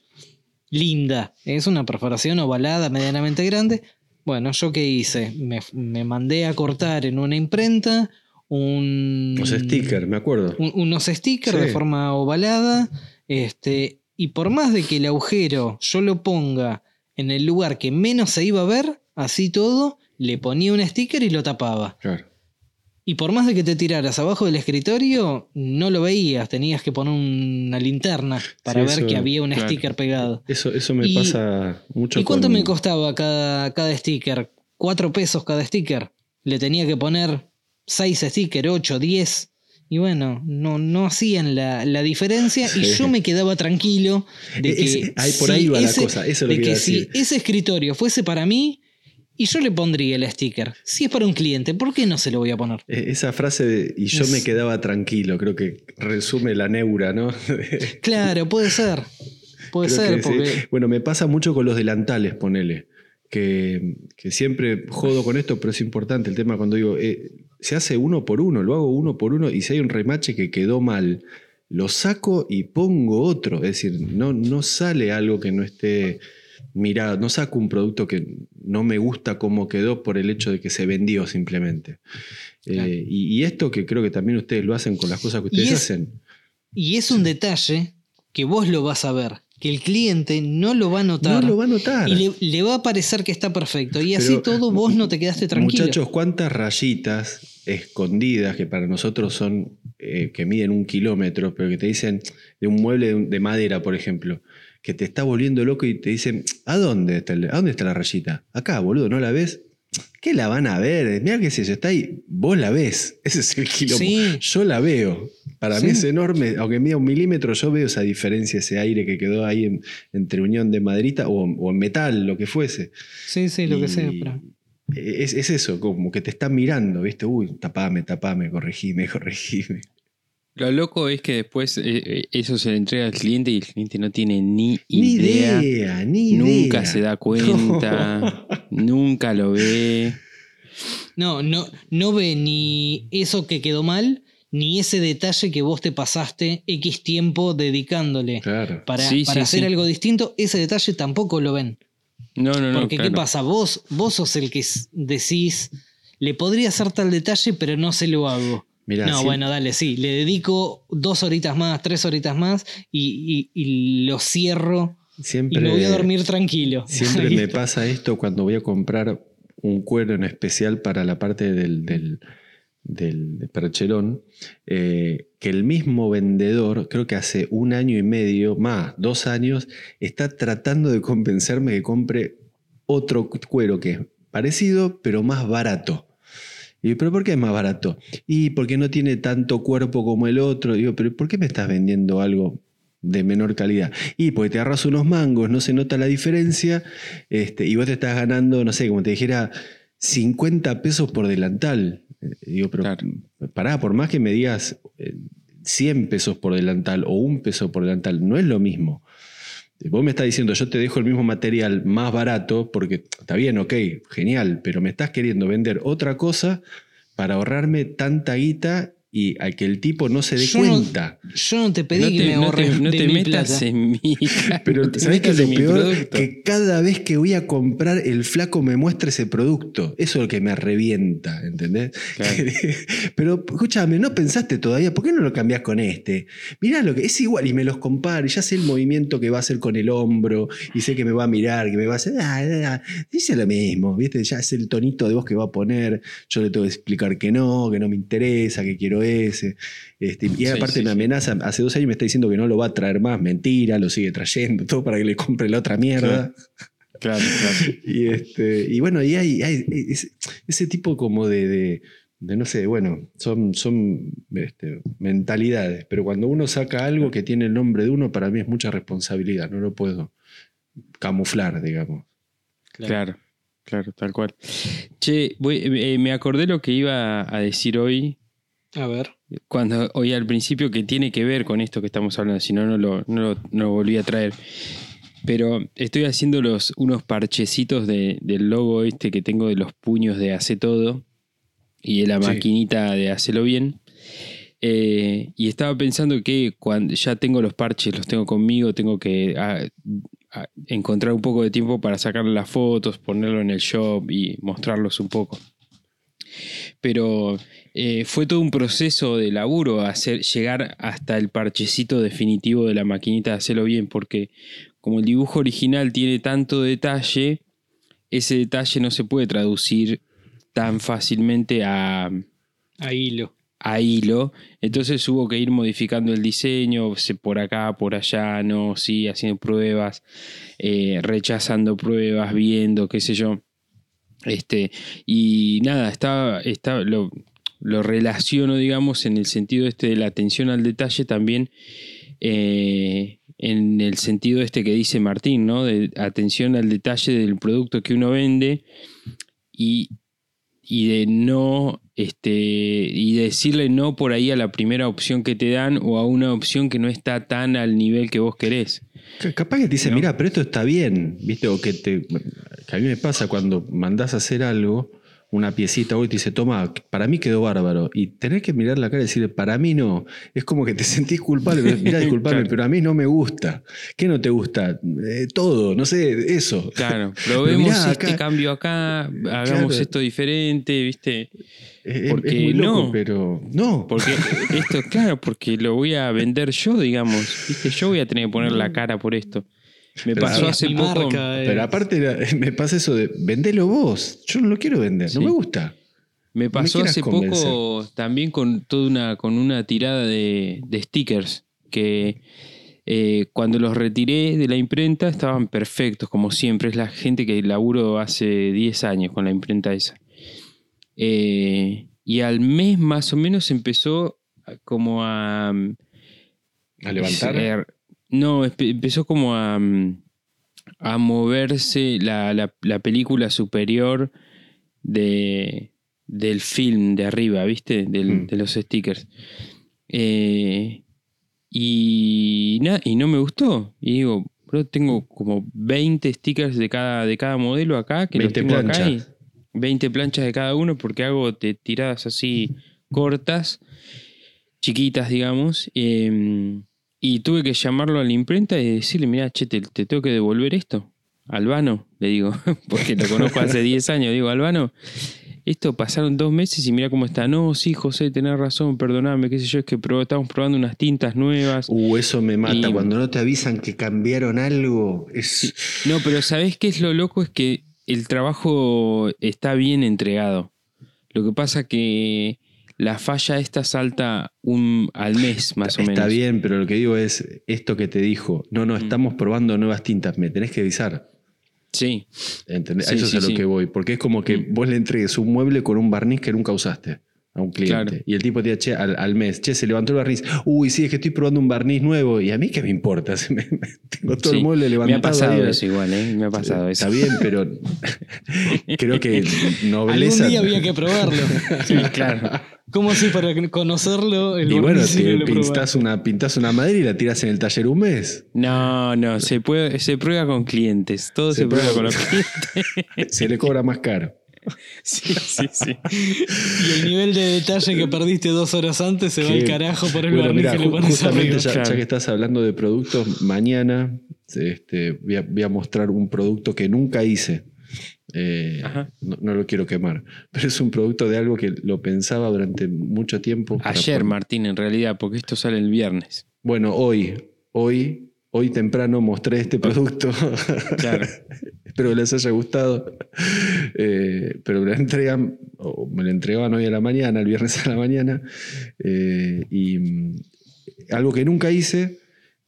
linda, es una perforación ovalada medianamente grande. Bueno, ¿yo qué hice? Me, me mandé a cortar en una imprenta un... Los stickers, me acuerdo. un- unos stickers de forma ovalada. Este, y por más de que el agujero yo lo ponga en el lugar que menos se iba a ver, así todo, le ponía un sticker y lo tapaba. Claro. Y por más de que te tiraras abajo del escritorio, no lo veías, tenías que poner una linterna para Sí, ver eso, que había un claro. sticker pegado. Eso, eso me Y- pasa mucho ¿Y cuánto con- me costaba cada, cada sticker? ¿Cuatro pesos cada sticker? Le tenía que poner seis stickers, ocho, diez. Y bueno, no, no hacían la, la diferencia y yo me quedaba tranquilo de que. Ese- ahí por ahí si va la ese- cosa, eso es lo de que que si ese escritorio fuese para mí y yo le pondría el sticker. Si es para un cliente, ¿por qué no se lo voy a poner? Eh, Esa frase de, y yo Es- me quedaba tranquilo, creo que resume la neura, ¿no? Claro, puede ser. Puede Creo ser, que sí. porque. Bueno, me pasa mucho con los delantales, ponele. Que, que siempre jodo con esto, pero es importante el tema cuando digo, eh, se hace uno por uno, lo hago uno por uno, y si hay un remache que quedó mal, lo saco y pongo otro. Es decir, no, no sale algo que no esté mirado, no saco un producto que no me gusta cómo quedó por el hecho de que se vendió simplemente. Eh, y, y esto que creo que también ustedes lo hacen con las cosas que Y ustedes es- hacen. Y es un detalle que vos lo vas a ver, que el cliente no lo va a notar. No lo va a notar. Y le, le va a parecer que está perfecto. Y así todo vos no te quedaste tranquilo. Muchachos, ¿cuántas rayitas escondidas que para nosotros son, eh, que miden un kilómetro, pero que te dicen de un mueble de, de madera, por ejemplo, que te está volviendo loco y te dicen, ¿a dónde está, el- ¿a dónde está la rayita? Acá, boludo, ¿no la ves? ¿Qué la van a ver? Mira que si eso está ahí, vos la ves. Ese es el kilómetro. Sí. Yo la veo. Para mí es enorme, aunque mida un milímetro, yo veo esa diferencia, ese aire que quedó ahí en- entre unión de maderita o, o en metal, lo que fuese. Sí, sí, lo que sea. pero- Es, es eso, como que te están mirando, ¿viste? Uy, tapame, tapame, corregime, corregime. Lo loco es que después eh, eh, eso se le entrega al cliente y el cliente no tiene ni Ni idea. idea, ni nunca idea. se da cuenta, nunca lo ve. No, no, no ve ni eso que quedó mal, ni ese detalle que vos te pasaste X tiempo dedicándole. Claro. Para, Sí, para sí, hacer sí. algo distinto, ese detalle tampoco lo ven. No, no, no. Porque ¿qué pasa? Vos, vos sos el que decís, le podría hacer tal detalle, pero no se lo hago. Mirá, no, sí- bueno, dale, sí, le dedico dos horitas más, tres horitas más y, y- y lo cierro siempre, y me voy a dormir tranquilo. Siempre me pasa esto cuando voy a comprar un cuero en especial para la parte del, del, del percherón, eh, que el mismo vendedor, creo que hace un año y medio, más, dos años, está tratando de convencerme que compre otro cuero que es parecido, pero más barato. Y ¿pero por qué es más barato? Y porque no tiene tanto cuerpo como el otro. Digo, ¿pero por qué me estás vendiendo algo de menor calidad? Y porque te agarras unos mangos, no se nota la diferencia, este, y vos te estás ganando, no sé, como te dijera, 50 pesos por delantal. Eh, Digo, pero Claro. pará, por más que me digas eh, 100 pesos por delantal o un peso por delantal, no es lo mismo. Vos me estás diciendo, yo te dejo el mismo material más barato, porque está bien, ok, genial, pero me estás queriendo vender otra cosa para ahorrarme tanta guita y a que el tipo no se dé Yo no- cuenta. Yo no te pedí No que te, me no ahorres te- no de te mi metas plata. en mi. Pero ¿sabés qué es lo peor? producto. Que cada vez que voy a comprar, el flaco me muestra ese producto. Eso es lo que me revienta, ¿entendés? Claro. Pero escúchame, ¿no pensaste todavía? ¿Por qué no lo cambiás con este? Mirá lo que es igual y me los comparo y ya sé el movimiento que va a hacer con el hombro y sé que me va a mirar, que me va a hacer... Ah, ah, ah. Dice lo mismo, ¿viste? Ya es el tonito de voz que va a poner. Yo le tengo que explicar que no, que no me interesa, que quiero ese. Este, y Sí, aparte sí, me sí. amenaza, hace dos años me está diciendo que no lo va a traer más, mentira, lo sigue trayendo, todo para que le compre la otra mierda. Claro, claro. Y, este, y bueno, y hay, hay ese, ese tipo como de, de- de, no sé, bueno, son, son este, mentalidades, pero cuando uno saca algo que tiene el nombre de uno, para mí es mucha responsabilidad, no lo puedo camuflar, digamos. Claro, claro, tal cual. Che, voy- eh, me acordé lo que iba a decir hoy, A ver. cuando hoy al principio, que tiene que ver con esto que estamos hablando, si no, no lo, no lo- no lo volví a traer. Pero estoy haciendo los, unos parchecitos de- del logo este que tengo de los puños de Hace Todo y de la Sí. maquinita de Hacelo Bien. Eh, y estaba pensando que cuando ya tengo los parches, los tengo conmigo, tengo que ah, ah, encontrar un poco de tiempo para sacarle las fotos, ponerlo en el shop y mostrarlos un poco. Pero eh, fue todo un proceso de laburo hacer, llegar hasta el parchecito definitivo de la maquinita de hacerlo bien, porque como el dibujo original tiene tanto detalle, ese detalle no se puede traducir tan fácilmente a, A hilo. a hilo. Entonces hubo que ir modificando el diseño, se- por acá, por allá, no, sí, haciendo pruebas, eh, rechazando pruebas, viendo, qué sé yo. Este, y nada, está, está, lo, relaciono, digamos, en el sentido este de la atención al detalle también. eh, en el sentido este que dice Martín, ¿no? De atención al detalle del producto que uno vende y, y de no, este, y de decirle no por ahí a la primera opción que te dan o a una opción que no está tan al nivel que vos querés. Capaz que te dicen, ¿No? mira, pero esto está bien, ¿viste? O que, te, que a mí me pasa cuando mandás a hacer algo, una piecita, hoy te dice, toma, para mí quedó bárbaro. Y tenés que mirar la cara y decirle, para mí no. Es como que te sentís culpable. Mira, disculpame, Claro. pero a mí no me gusta. ¿Qué no te gusta? Eh, todo, no sé, eso. Claro, probemos mirá, este acá- cambio acá, hagamos Claro. esto diferente, ¿viste? Es Porque muy loco, no. pero no. Porque esto, claro, porque lo voy a vender yo, digamos, ¿viste? Yo voy a tener que poner la cara por esto. Me Pero pasó hace poco. marca, eh. Pero aparte era- me pasa eso de, vendelo vos. Yo no lo quiero vender, no me gusta. Me pasó hace convencer. poco también con toda una, con una tirada de, de stickers que eh, cuando los retiré de la imprenta estaban perfectos, como siempre. Es la gente que laburo hace 10 años con la imprenta esa. Eh, y al mes más o menos empezó como a... A levantar. Eh, no, empezó como a, mm, a moverse la, la- la película superior de, del film de arriba, ¿viste? Del- Mm. De los stickers. Eh, y, na- y no me gustó. Y digo, bro, tengo como 20 stickers de cada, de cada modelo acá, que los 20 tengo acá. 20 planchas de cada uno porque hago de tiradas así cortas, chiquitas, digamos. eh, y tuve que llamarlo a la imprenta y decirle, mira, che, te, te tengo que devolver esto. Albano, le digo, porque lo conozco hace 10 años. Digo, Albano, esto pasaron dos meses y mira cómo está. No, sí, José, tenés razón, perdoname, qué sé yo, es que pro- estamos probando unas tintas nuevas. Uh, eso me mata. Y- Cuando no te avisan que cambiaron algo, es. No, pero ¿sabés qué es lo loco? Es que el trabajo está bien entregado. Lo que pasa que la falla esta salta un, al mes, más o menos. Está bien, pero lo que digo es esto que te dijo. No, no, Mm. estamos probando nuevas tintas. Me tenés que avisar. Sí, eso sí, es a lo sí. que voy. Porque es como que Mm. vos le entregues un mueble con un barniz que nunca usaste a un cliente. Claro. Y el tipo te dice, che, al, al mes, che, se levantó el barniz. Uy, sí, es que estoy probando un barniz nuevo. ¿Y a mí qué me importa? Se me- Tengo todo sí. el mueble Me levantado. ha pasado ahí. eso igual, ¿eh? Me ha pasado eso. Está bien, pero creo que nobleza. Algún día había que probarlo. Sí, claro. ¿Cómo así para conocerlo? El Y bueno, te pintás una, pintás una madera y la tiras en el taller un mes. No, no, se, puede, se prueba con clientes. Todo se, Se prueba prueba con los con- clientes. Se le cobra más caro. Sí, sí, sí. Y el nivel de detalle que perdiste dos horas antes se va al carajo por el Bueno, barniz mirá, que le pones justamente ya, Claro. ya que estás hablando de productos, mañana este, voy, a, voy a mostrar un producto que nunca hice. Eh, no, no lo quiero quemar, pero es un producto de algo que lo pensaba durante mucho tiempo. Ayer, Martín, en realidad, porque esto sale el viernes. Bueno, hoy, hoy, hoy temprano mostré este producto. Claro. Espero que les haya gustado. Eh, pero me lo entregan, o me lo entregaban hoy a la mañana, el viernes a la mañana. eh, y mm, algo que nunca hice,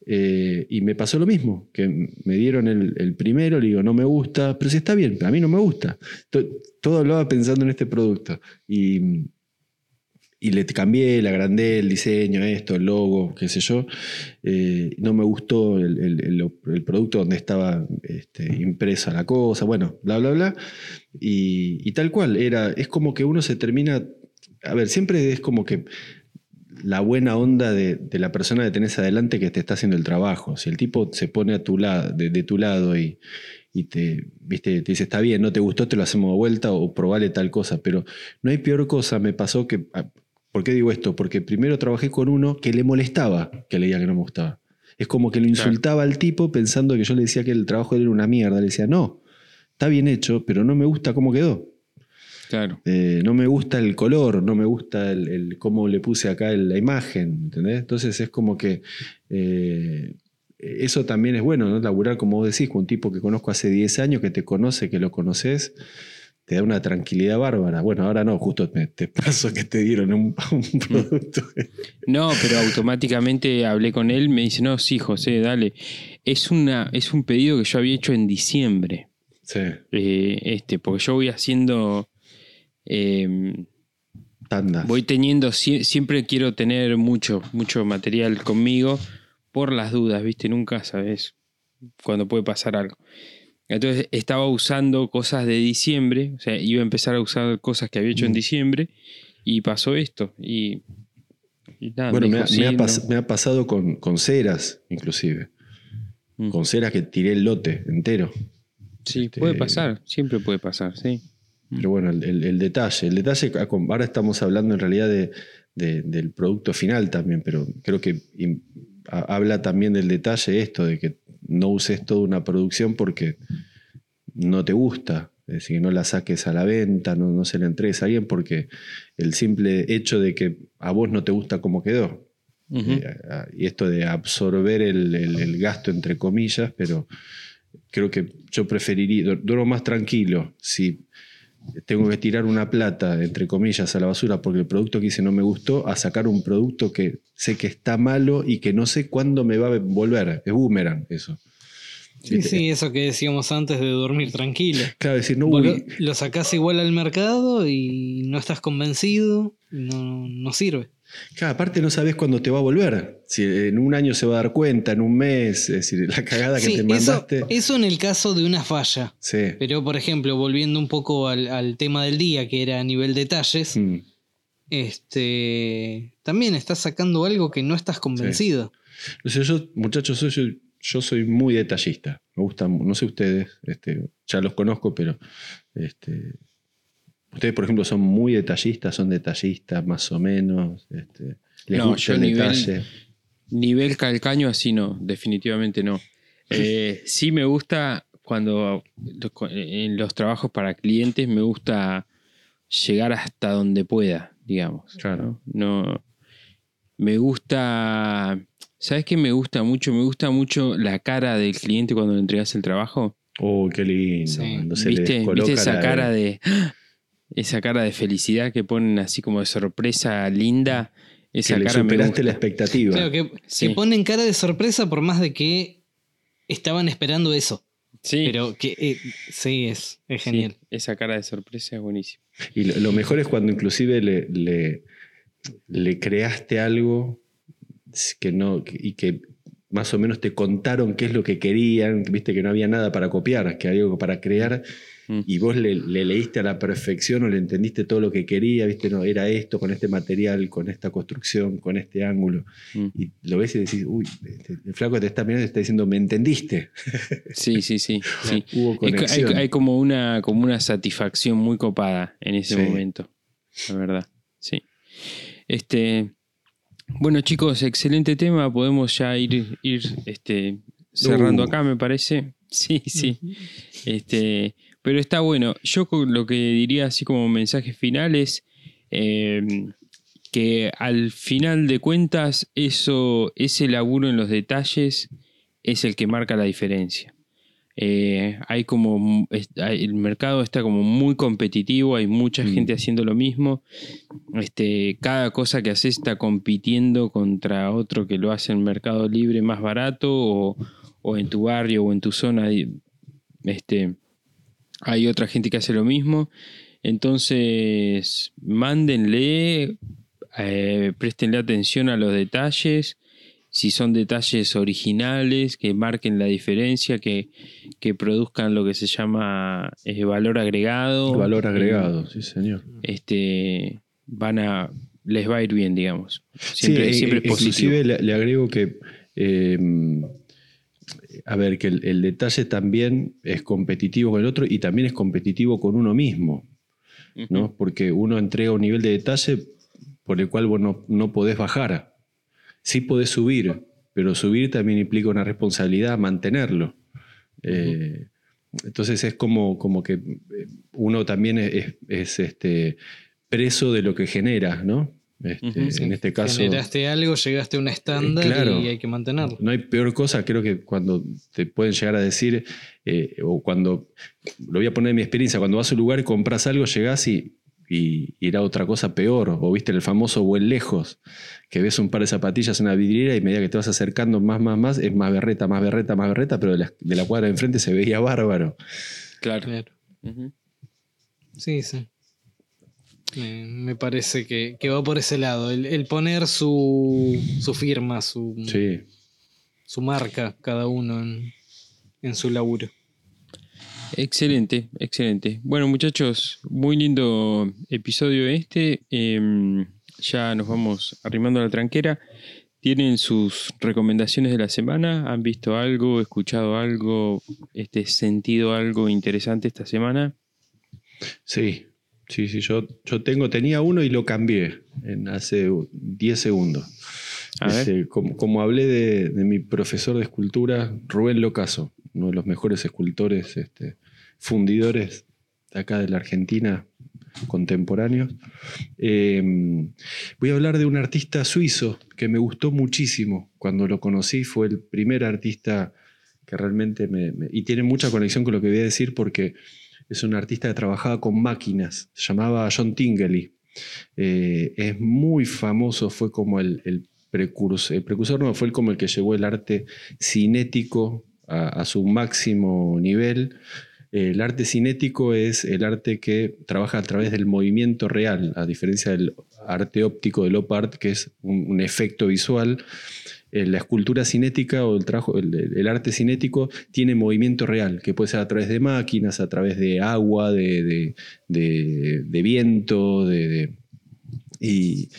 Eh, y me pasó lo mismo, que me dieron el, el primero, le digo, no me gusta, pero si está bien, a mí no me gusta. To- Todo hablaba pensando en este producto. Y, y le cambié, le agrandé el diseño, esto, el logo, qué sé yo. Eh, no me gustó el, el- producto donde estaba este, impresa la cosa, bueno, bla, bla, bla. Y, y tal cual, era, es como que uno se termina, a ver, siempre es como que la buena onda de, de la persona que tenés adelante que te está haciendo el trabajo. Si el tipo se pone a tu lado, de, de tu lado y, y te, viste, te dice, está bien, no te gustó, te lo hacemos de vuelta o probale tal cosa. Pero no hay peor cosa, me pasó que... ¿Por qué digo esto? Porque primero trabajé con uno que le molestaba que le diga que no me gustaba. Es como que lo insultaba al tipo pensando que yo le decía que el trabajo de él era una mierda. Le decía, no, está bien hecho, pero no me gusta cómo quedó. Claro. Eh, no me gusta el color, no me gusta el, el cómo le puse acá el- la imagen, ¿entendés? Entonces es como que eh, eso también es bueno, ¿no? Laburar, como vos decís, con un tipo que conozco hace 10 años, que te conoce, que lo conoces, te da una tranquilidad bárbara. Bueno, ahora no, justo te, te paso que te dieron un, un producto. No, pero automáticamente hablé con él, me dice, no, sí, José, dale. Es, una, es un pedido que yo había hecho en diciembre. sí, eh, este, porque yo voy haciendo... eh, tandas. voy teniendo, sie- siempre quiero tener mucho, mucho material conmigo por las dudas, ¿viste? Nunca sabes cuándo puede pasar algo. Entonces estaba usando cosas de diciembre, o sea, iba a empezar a usar cosas que había hecho en Mm. diciembre y pasó esto. Y, y nada, bueno, me, dijo, ha, "Sí, me ha no". pas- me ha pasado con, con ceras, inclusive. Mm. Con ceras que tiré el lote entero. Sí, este- puede pasar, siempre puede pasar, sí. Pero bueno, el, el- el detalle, el detalle, ahora estamos hablando en realidad de- de- del producto final también, pero creo que habla también del detalle esto, de que no uses toda una producción porque no te gusta, es decir, no la saques a la venta, no, no se la entregues a alguien porque el simple hecho de que a vos no te gusta cómo quedó. Eh, y esto de absorber el, el- el gasto entre comillas, pero creo que yo preferiría, duro más tranquilo si tengo que tirar una plata, entre comillas, a la basura porque el producto que hice no me gustó, a sacar un producto que sé que está malo y que no sé cuándo me va a volver. Es boomerang eso. Sí, sí, eso que decíamos antes de dormir tranquilo. Claro, decir, no, Vos lo, lo sacás igual al mercado y no estás convencido, no, no sirve. Claro, aparte no sabes cuándo te va a volver. Si en un año se va a dar cuenta, en un mes, es decir, la cagada que te eso, mandaste. eso en el caso de una falla. Sí. Pero, por ejemplo, volviendo un poco al, al tema del día, que era a nivel detalles, Mm. este también estás sacando algo que no estás convencido. Yo, muchachos, soy- yo, yo soy muy detallista. Me gusta, no sé ustedes, este, ya los conozco, pero este, ustedes, por ejemplo, son muy detallistas, son detallistas más o menos. Este, les No, gusta yo el nivel- detalle. Nivel calcaño así no, definitivamente no. Eh, sí me gusta cuando en los trabajos para clientes me gusta llegar hasta donde pueda, digamos. Claro. ¿no? No- me gusta, ¿sabes qué me gusta mucho? Me gusta mucho la cara del cliente cuando le entregas el trabajo. Oh, qué lindo. Sí. cuando se ¿Viste? ¿Viste esa cara de esa cara de felicidad que ponen así como de sorpresa linda? Esa que cara superaste la expectativa. Claro, que, Sí. que ponen cara de sorpresa por más de que estaban esperando eso. Sí, Pero que eh, sí, es, es sí, genial. esa cara de sorpresa es buenísima. Y lo, lo mejor es cuando inclusive le, le, le creaste algo que no, y que más o menos te contaron qué es lo que querían, viste que no había nada para copiar, que había algo para crear, Mm. y vos le, le leíste a la perfección o le entendiste todo lo que quería, viste, no, era esto, con este material, con esta construcción, con este ángulo, Mm. y lo ves y decís, uy, este, el flaco te está mirando y te está diciendo, ¿me entendiste? Sí, sí, sí. sí. Hubo hay, conexión. hay como, una, como una satisfacción muy copada en ese Sí. momento. La verdad. Sí. Este. Bueno, chicos, excelente tema. Podemos ya ir, ir este, cerrando Uh. acá, me parece. Sí, sí. Este, pero está bueno. Yo lo que diría así como mensaje final es eh, que al final de cuentas eso, ese laburo en los detalles es el que marca la diferencia. Eh, hay como el mercado está como muy competitivo, hay mucha Mm. gente haciendo lo mismo. Este, cada cosa que haces está compitiendo contra otro que lo hace en Mercado Libre más barato o, o en tu barrio o en tu zona. Este, hay otra gente que hace lo mismo. Entonces, mándenle, eh, préstenle atención a los detalles. Si son detalles originales, que marquen la diferencia, que, que produzcan lo que se llama eh, valor agregado. Valor Eh, agregado, sí, señor. este, van a, les va a ir bien, digamos. Siempre, Sí, siempre es positivo. inclusive le, le agrego que, eh, a ver, que el, el detalle también es competitivo con el otro y también es competitivo con uno mismo, ¿no? Porque uno entrega un nivel de detalle por el cual vos no, no podés bajar. Sí podés subir, pero subir también implica una responsabilidad mantenerlo. Eh, entonces es como, como que eh, uno también es, es, este, preso de lo que genera, ¿no? Este, en este caso, Generaste algo, llegaste a un estándar Eh, claro. y hay que mantenerlo. no hay peor cosa, creo que cuando te pueden llegar a decir, eh, o cuando, lo voy a poner en mi experiencia, cuando vas a un lugar y compras algo, llegás y, y, y era otra cosa peor, o viste el famoso buen lejos, que ves un par de zapatillas en la vidriera y a medida que te vas acercando más, más, más, es más berreta, más berreta, más berreta, pero de la, de la cuadra de enfrente se veía bárbaro. Claro. Sí, sí. Me, me parece que, que va por ese lado. El, el poner su, su firma, su, Sí. su marca, cada uno en, en su laburo. Excelente, excelente. Bueno, muchachos, muy lindo episodio este. Em, ya nos vamos arrimando a la tranquera. ¿Tienen sus recomendaciones de la semana? ¿Han visto algo, escuchado algo, este, sentido algo interesante esta semana? Sí, sí, sí, yo, yo tengo, tenía uno y lo cambié en hace 10 segundos. A ver. Este, como, como hablé de, de mi profesor de escultura, Rubén Locaso, uno de los mejores escultores, este, fundidores de acá de la Argentina, contemporáneos. Eh, voy a hablar de un artista suizo que me gustó muchísimo cuando lo conocí, fue el primer artista que realmente me, me- y tiene mucha conexión con lo que voy a decir porque es un artista que trabajaba con máquinas, se llamaba John Tingley. Eh, es muy famoso, fue como el, precursor, el precursor no, fue como el que llevó el arte cinético a, su máximo nivel. El arte cinético es el arte que trabaja a través del movimiento real, a diferencia del arte óptico, del op art, que es un efecto visual. Eh, la escultura cinética o el, el, arte cinético tiene movimiento real, que puede ser a través de máquinas, a través de agua, de, de- viento, de, y,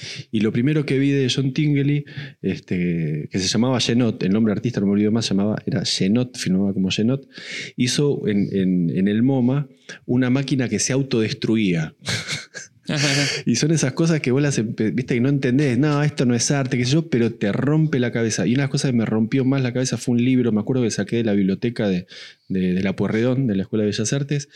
lo primero que vi de John Tingley, este, que se llamaba Genot, el nombre artista no me olvido más, llamaba, era Genot, filmaba como Genot, hizo en, en- en el MoMA una máquina que se autodestruía. Y son esas cosas que vos las viste que no entendés, no, esto no es arte, qué yo, pero te rompe la cabeza. Y una de las cosas que me rompió más la cabeza fue un libro, me acuerdo que saqué de la biblioteca de, de, de la Puerredón, de la Escuela de Bellas Artes.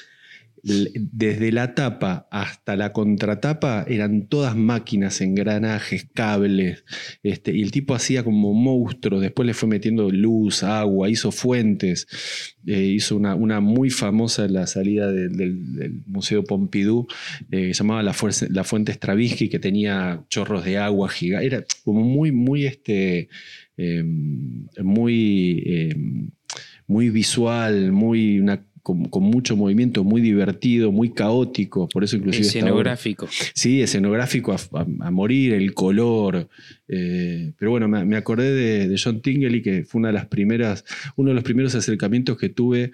Desde la tapa hasta la contratapa eran todas máquinas, engranajes, cables. Este, y el tipo hacía como monstruos, después le fue metiendo luz, agua, hizo fuentes. eh, hizo una, muy famosa la salida de- del, Museo Pompidou, eh, llamaba la, Fuente Stravinsky, que tenía chorros de agua gigantes. Era como muy, muy, este, eh, muy, eh, muy visual, muy una- con, con mucho movimiento, muy divertido, muy caótico. Por eso inclusive Escenográfico. Sí, escenográfico a, a- a morir, el color. eh, pero bueno, me, me acordé de, de John Tingley, que fue una de las primeras, uno de los primeros acercamientos que tuve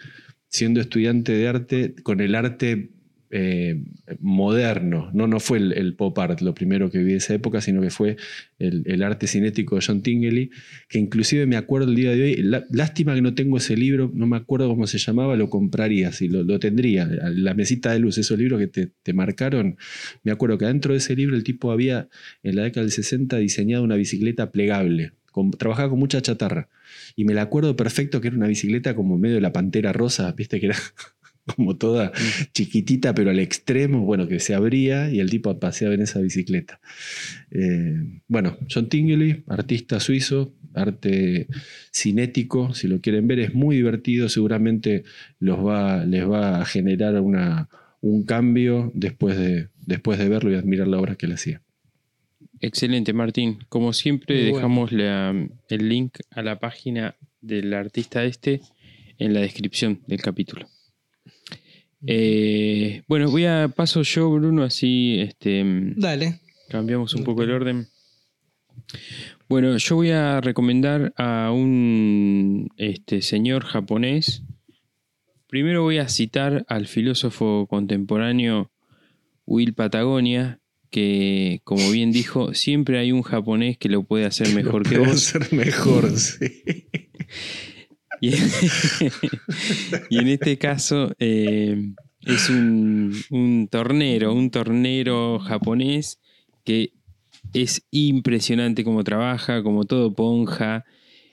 siendo estudiante de arte con el arte eh, moderno. No, no fue el, pop art lo primero que vi de esa época, sino que fue el, arte cinético de John Tingley, que inclusive me acuerdo el día de hoy, lá- lástima que no tengo ese libro, no me acuerdo cómo se llamaba, lo compraría, si lo, tendría, la mesita de luz, esos libros que te, marcaron. Me acuerdo que dentro de ese libro el tipo había, en la década del 60, diseñado una bicicleta plegable. trabajaba con mucha chatarra. Y me la acuerdo perfecto que era una bicicleta como medio de la pantera rosa, viste que era como toda chiquitita, pero al extremo, bueno, que se abría y el tipo paseaba en esa bicicleta. Eh, bueno, John Tingley, artista suizo, arte cinético, si lo quieren ver, es muy divertido, seguramente los va, les va a generar una, un cambio después de, después de verlo y admirar la obra que él hacía. Excelente, Martín. Como siempre, bueno. dejamos la- el link a la página del artista este en la descripción del capítulo. Eh, bueno, voy a paso yo, Bruno, así este, Dale. cambiamos un poco el orden. Bueno, yo voy a recomendar a un este, señor japonés. Primero voy a citar al filósofo contemporáneo Will Patagonia, que, como bien dijo, siempre hay un japonés que lo puede hacer mejor que Puede vos. ser mejor, sí. Y, en este caso eh, es un, tornero, un tornero japonés que es impresionante cómo trabaja, como todo ponja,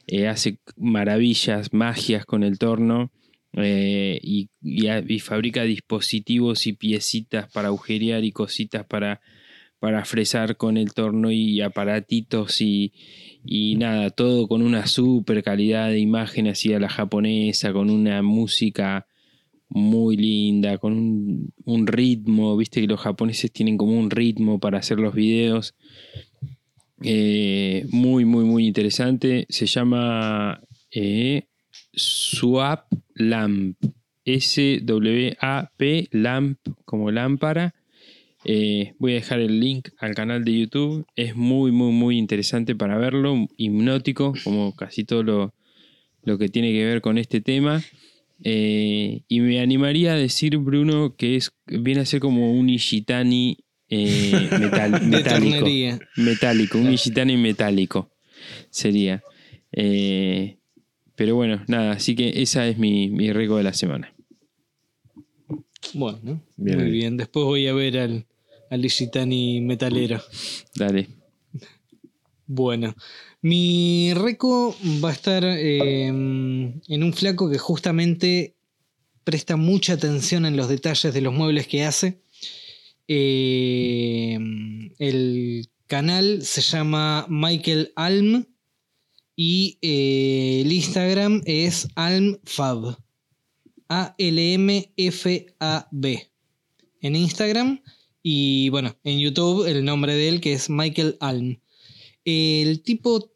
eh, hace maravillas, magias con el torno eh, y, y fabrica dispositivos y piecitas para agujerear y cositas para, para fresar con el torno y aparatitos y, y nada, todo con una super calidad de imagen así a la japonesa, con una música muy linda, con un, ritmo, viste que los japoneses tienen como un ritmo para hacer los videos. Eh, muy, muy, muy interesante. Se llama eh, Swap Lamp. S-W-A-P Lamp como lámpara. Eh, voy a dejar el link al canal de YouTube. Es muy, muy, muy interesante para verlo. Hipnótico, como casi todo lo, lo que tiene que ver con este tema. Eh, y me animaría a decir, Bruno, que es, viene a ser como un Ishitani eh, metal- metálico. Metálico, un Ishitani metálico sería. Eh, pero bueno, nada, así que esa es mi, mi rico de la semana. Bueno, Bien muy bien. Después voy a ver al, al Ishitani metalero. Dale. Bueno, mi reco va a estar eh, en un flaco que justamente presta mucha atención en los detalles de los muebles que hace. Eh, el canal se llama Michael Alm y eh, el Instagram es almfab. A-L-M-F-A-B. En Instagram y bueno, en YouTube el nombre de él que es Michael Alm. El tipo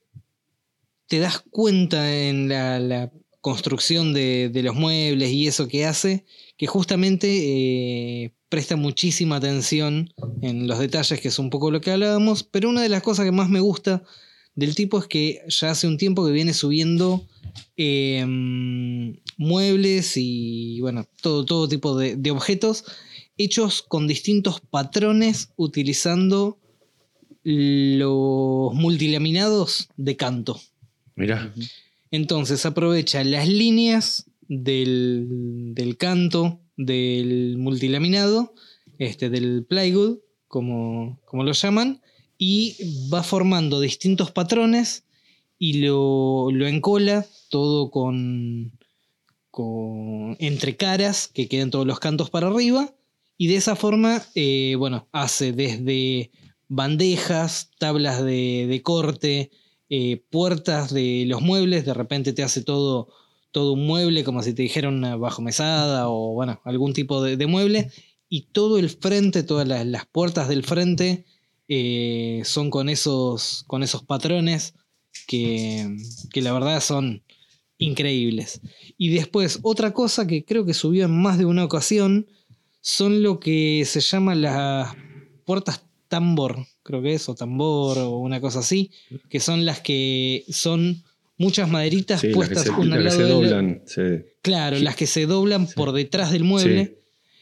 te das cuenta en la, construcción de, de los muebles y eso que hace, que justamente eh, presta muchísima atención en los detalles, que es un poco lo que hablábamos, pero una de las cosas que más me gusta del tipo es que ya hace un tiempo que viene subiendo eh, muebles y bueno, todo, todo tipo de, de objetos hechos con distintos patrones utilizando los multilaminados de canto. Mirá, Entonces aprovecha las líneas del, del canto del multilaminado, este, del plywood, como, como lo llaman, y va formando distintos patrones y lo, lo encola todo con, con entre caras que queden todos los cantos para arriba y de esa forma, eh, bueno, hace desde bandejas, tablas de, de corte, eh, puertas de los muebles, de repente te hace todo, todo un mueble, como si te dijera una bajo mesada o bueno, algún tipo de, mueble, y todo el frente, todas las, las puertas del frente eh, son con esos, con esos patrones que, que la verdad son increíbles. Y después, otra cosa que creo que subió en más de una ocasión son lo que se llaman las puertas tambor, creo que es, o tambor, o una cosa así, que son las que son muchas maderitas sí, las que puestas se, una las al que lado se de la- doblan. sí. Claro, las que se doblan por detrás del mueble,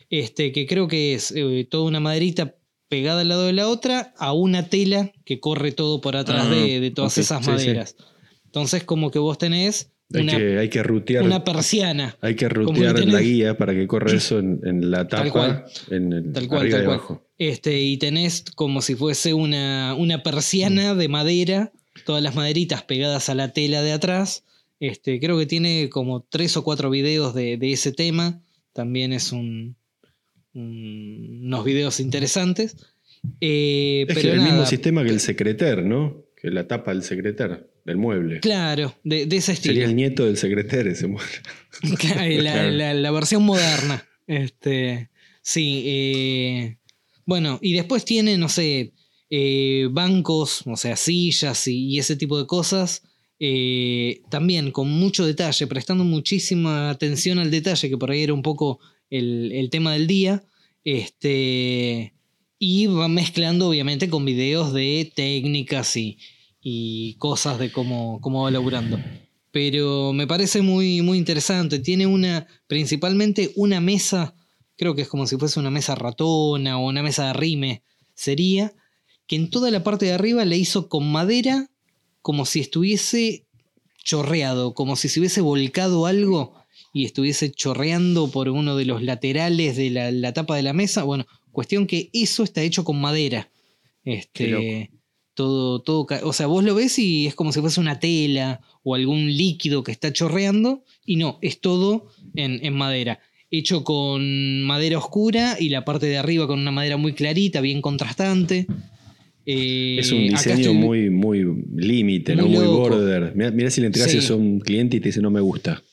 este, que creo que es eh, toda una maderita pegada al lado de la otra a una tela que corre todo por atrás Ah, de, de todas esas maderas. Entonces, como que vos tenés Hay, una, que, hay que rutear. una persiana. Hay que rutear la guía para que corra eso en, en la Tal tapa, cual. en el Tal cual, tal cual. abajo. Este, y tenés como si fuese una, una persiana de madera, todas las maderitas pegadas a la tela de atrás. Este, creo que tiene como tres o cuatro videos de, de ese tema, también es un, un- unos videos interesantes. Eh, Es pero el mismo sistema que el secreter, ¿no? Que la tapa del secreter, del mueble. Claro, de, de ese estilo. Sería el nieto del secreter ese mueble. Claro, la, Claro. la- la versión moderna. Este, sí. eh, bueno, y después tiene, no sé, eh, bancos, o sea, sillas y, y ese tipo de cosas. eh, también con mucho detalle, prestando muchísima atención al detalle, que por ahí era un poco el, el tema del día. Este, y va mezclando, obviamente, con videos de técnicas y, y cosas de cómo, cómo va laburando pero me parece muy, muy interesante. Tiene una, principalmente una mesa, creo que es como si fuese una mesa ratona o una mesa de rime, sería, que en toda la parte de arriba le hizo con madera como si estuviese chorreado, como si se hubiese volcado algo y estuviese chorreando por uno de los laterales de la, la tapa de la mesa. Bueno, cuestión que eso está hecho con madera. Este, todo, todo, o sea, vos lo ves y es como si fuese una tela o algún líquido que está chorreando, y no, es todo en, en madera. Hecho con madera oscura y la parte de arriba con una madera muy clarita, bien contrastante. Eh, Es un diseño estoy- muy, muy límite, ¿no? Muy Muy loco. border. Mirá, si le entregas Sí. eso a un cliente y te dice no me gusta.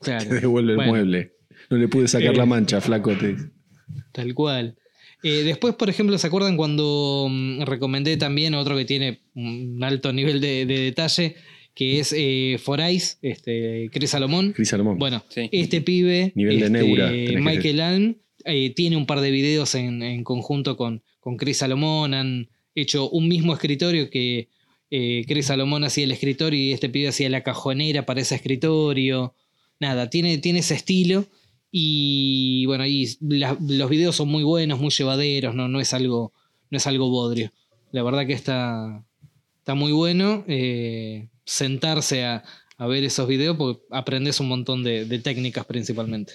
Claro, Te devuelve el Bueno. mueble. No le pude sacar Eh. la mancha, flaco. te. Tal cual. Eh, después, por ejemplo, ¿se acuerdan cuando mm, recomendé también otro que tiene un alto nivel de, de detalle? Que es eh, Forais, este, Chris Salomón. Cris Salomón. Bueno, Sí. este pibe, Nivel de este, neura, Michael Alm, eh, tiene un par de videos en, en conjunto con, con Chris Salomón. Han hecho un mismo escritorio que eh, Chris Salomón hacía el escritorio y este pibe hacía la cajonera para ese escritorio. Nada, tiene, tiene ese estilo. Y bueno, la- los videos son muy buenos, muy llevaderos, no, no, es, algo, no es algo bodrio. La verdad que está, está muy bueno eh, sentarse a, a ver esos videos porque aprendes un montón de, de técnicas principalmente.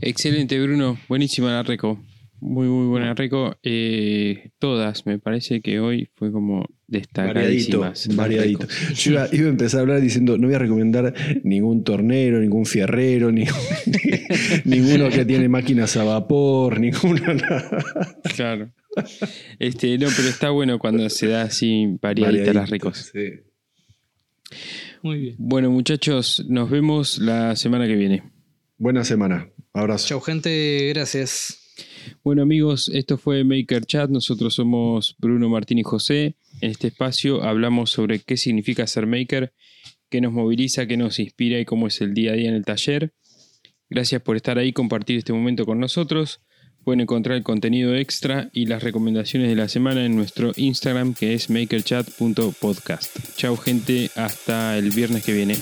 Excelente, Bruno. Buenísima la. Muy, muy buena reco. Eh, todas, me parece que hoy fue como Variadito, destacadísimas. variadito. Yo iba, iba a empezar a hablar diciendo, no voy a recomendar ningún tornero, ningún fierrero, ni, ninguno que tiene máquinas a vapor, ninguno nada. Claro. Este, no, pero está bueno cuando se da así variaditas las recos. sí. Muy bien. Bueno, muchachos, nos vemos la semana que viene. Buena semana. Abrazo. Chau gente, gracias. Bueno amigos, esto fue Maker Chat, nosotros somos Bruno Martín y José. En este espacio hablamos sobre qué significa ser maker, qué nos moviliza, qué nos inspira y cómo es el día a día en el taller. Gracias por estar ahí compartir este momento con nosotros. Pueden encontrar el contenido extra y las recomendaciones de la semana en nuestro Instagram que es makerchat.podcast. Chao gente, hasta el viernes que viene.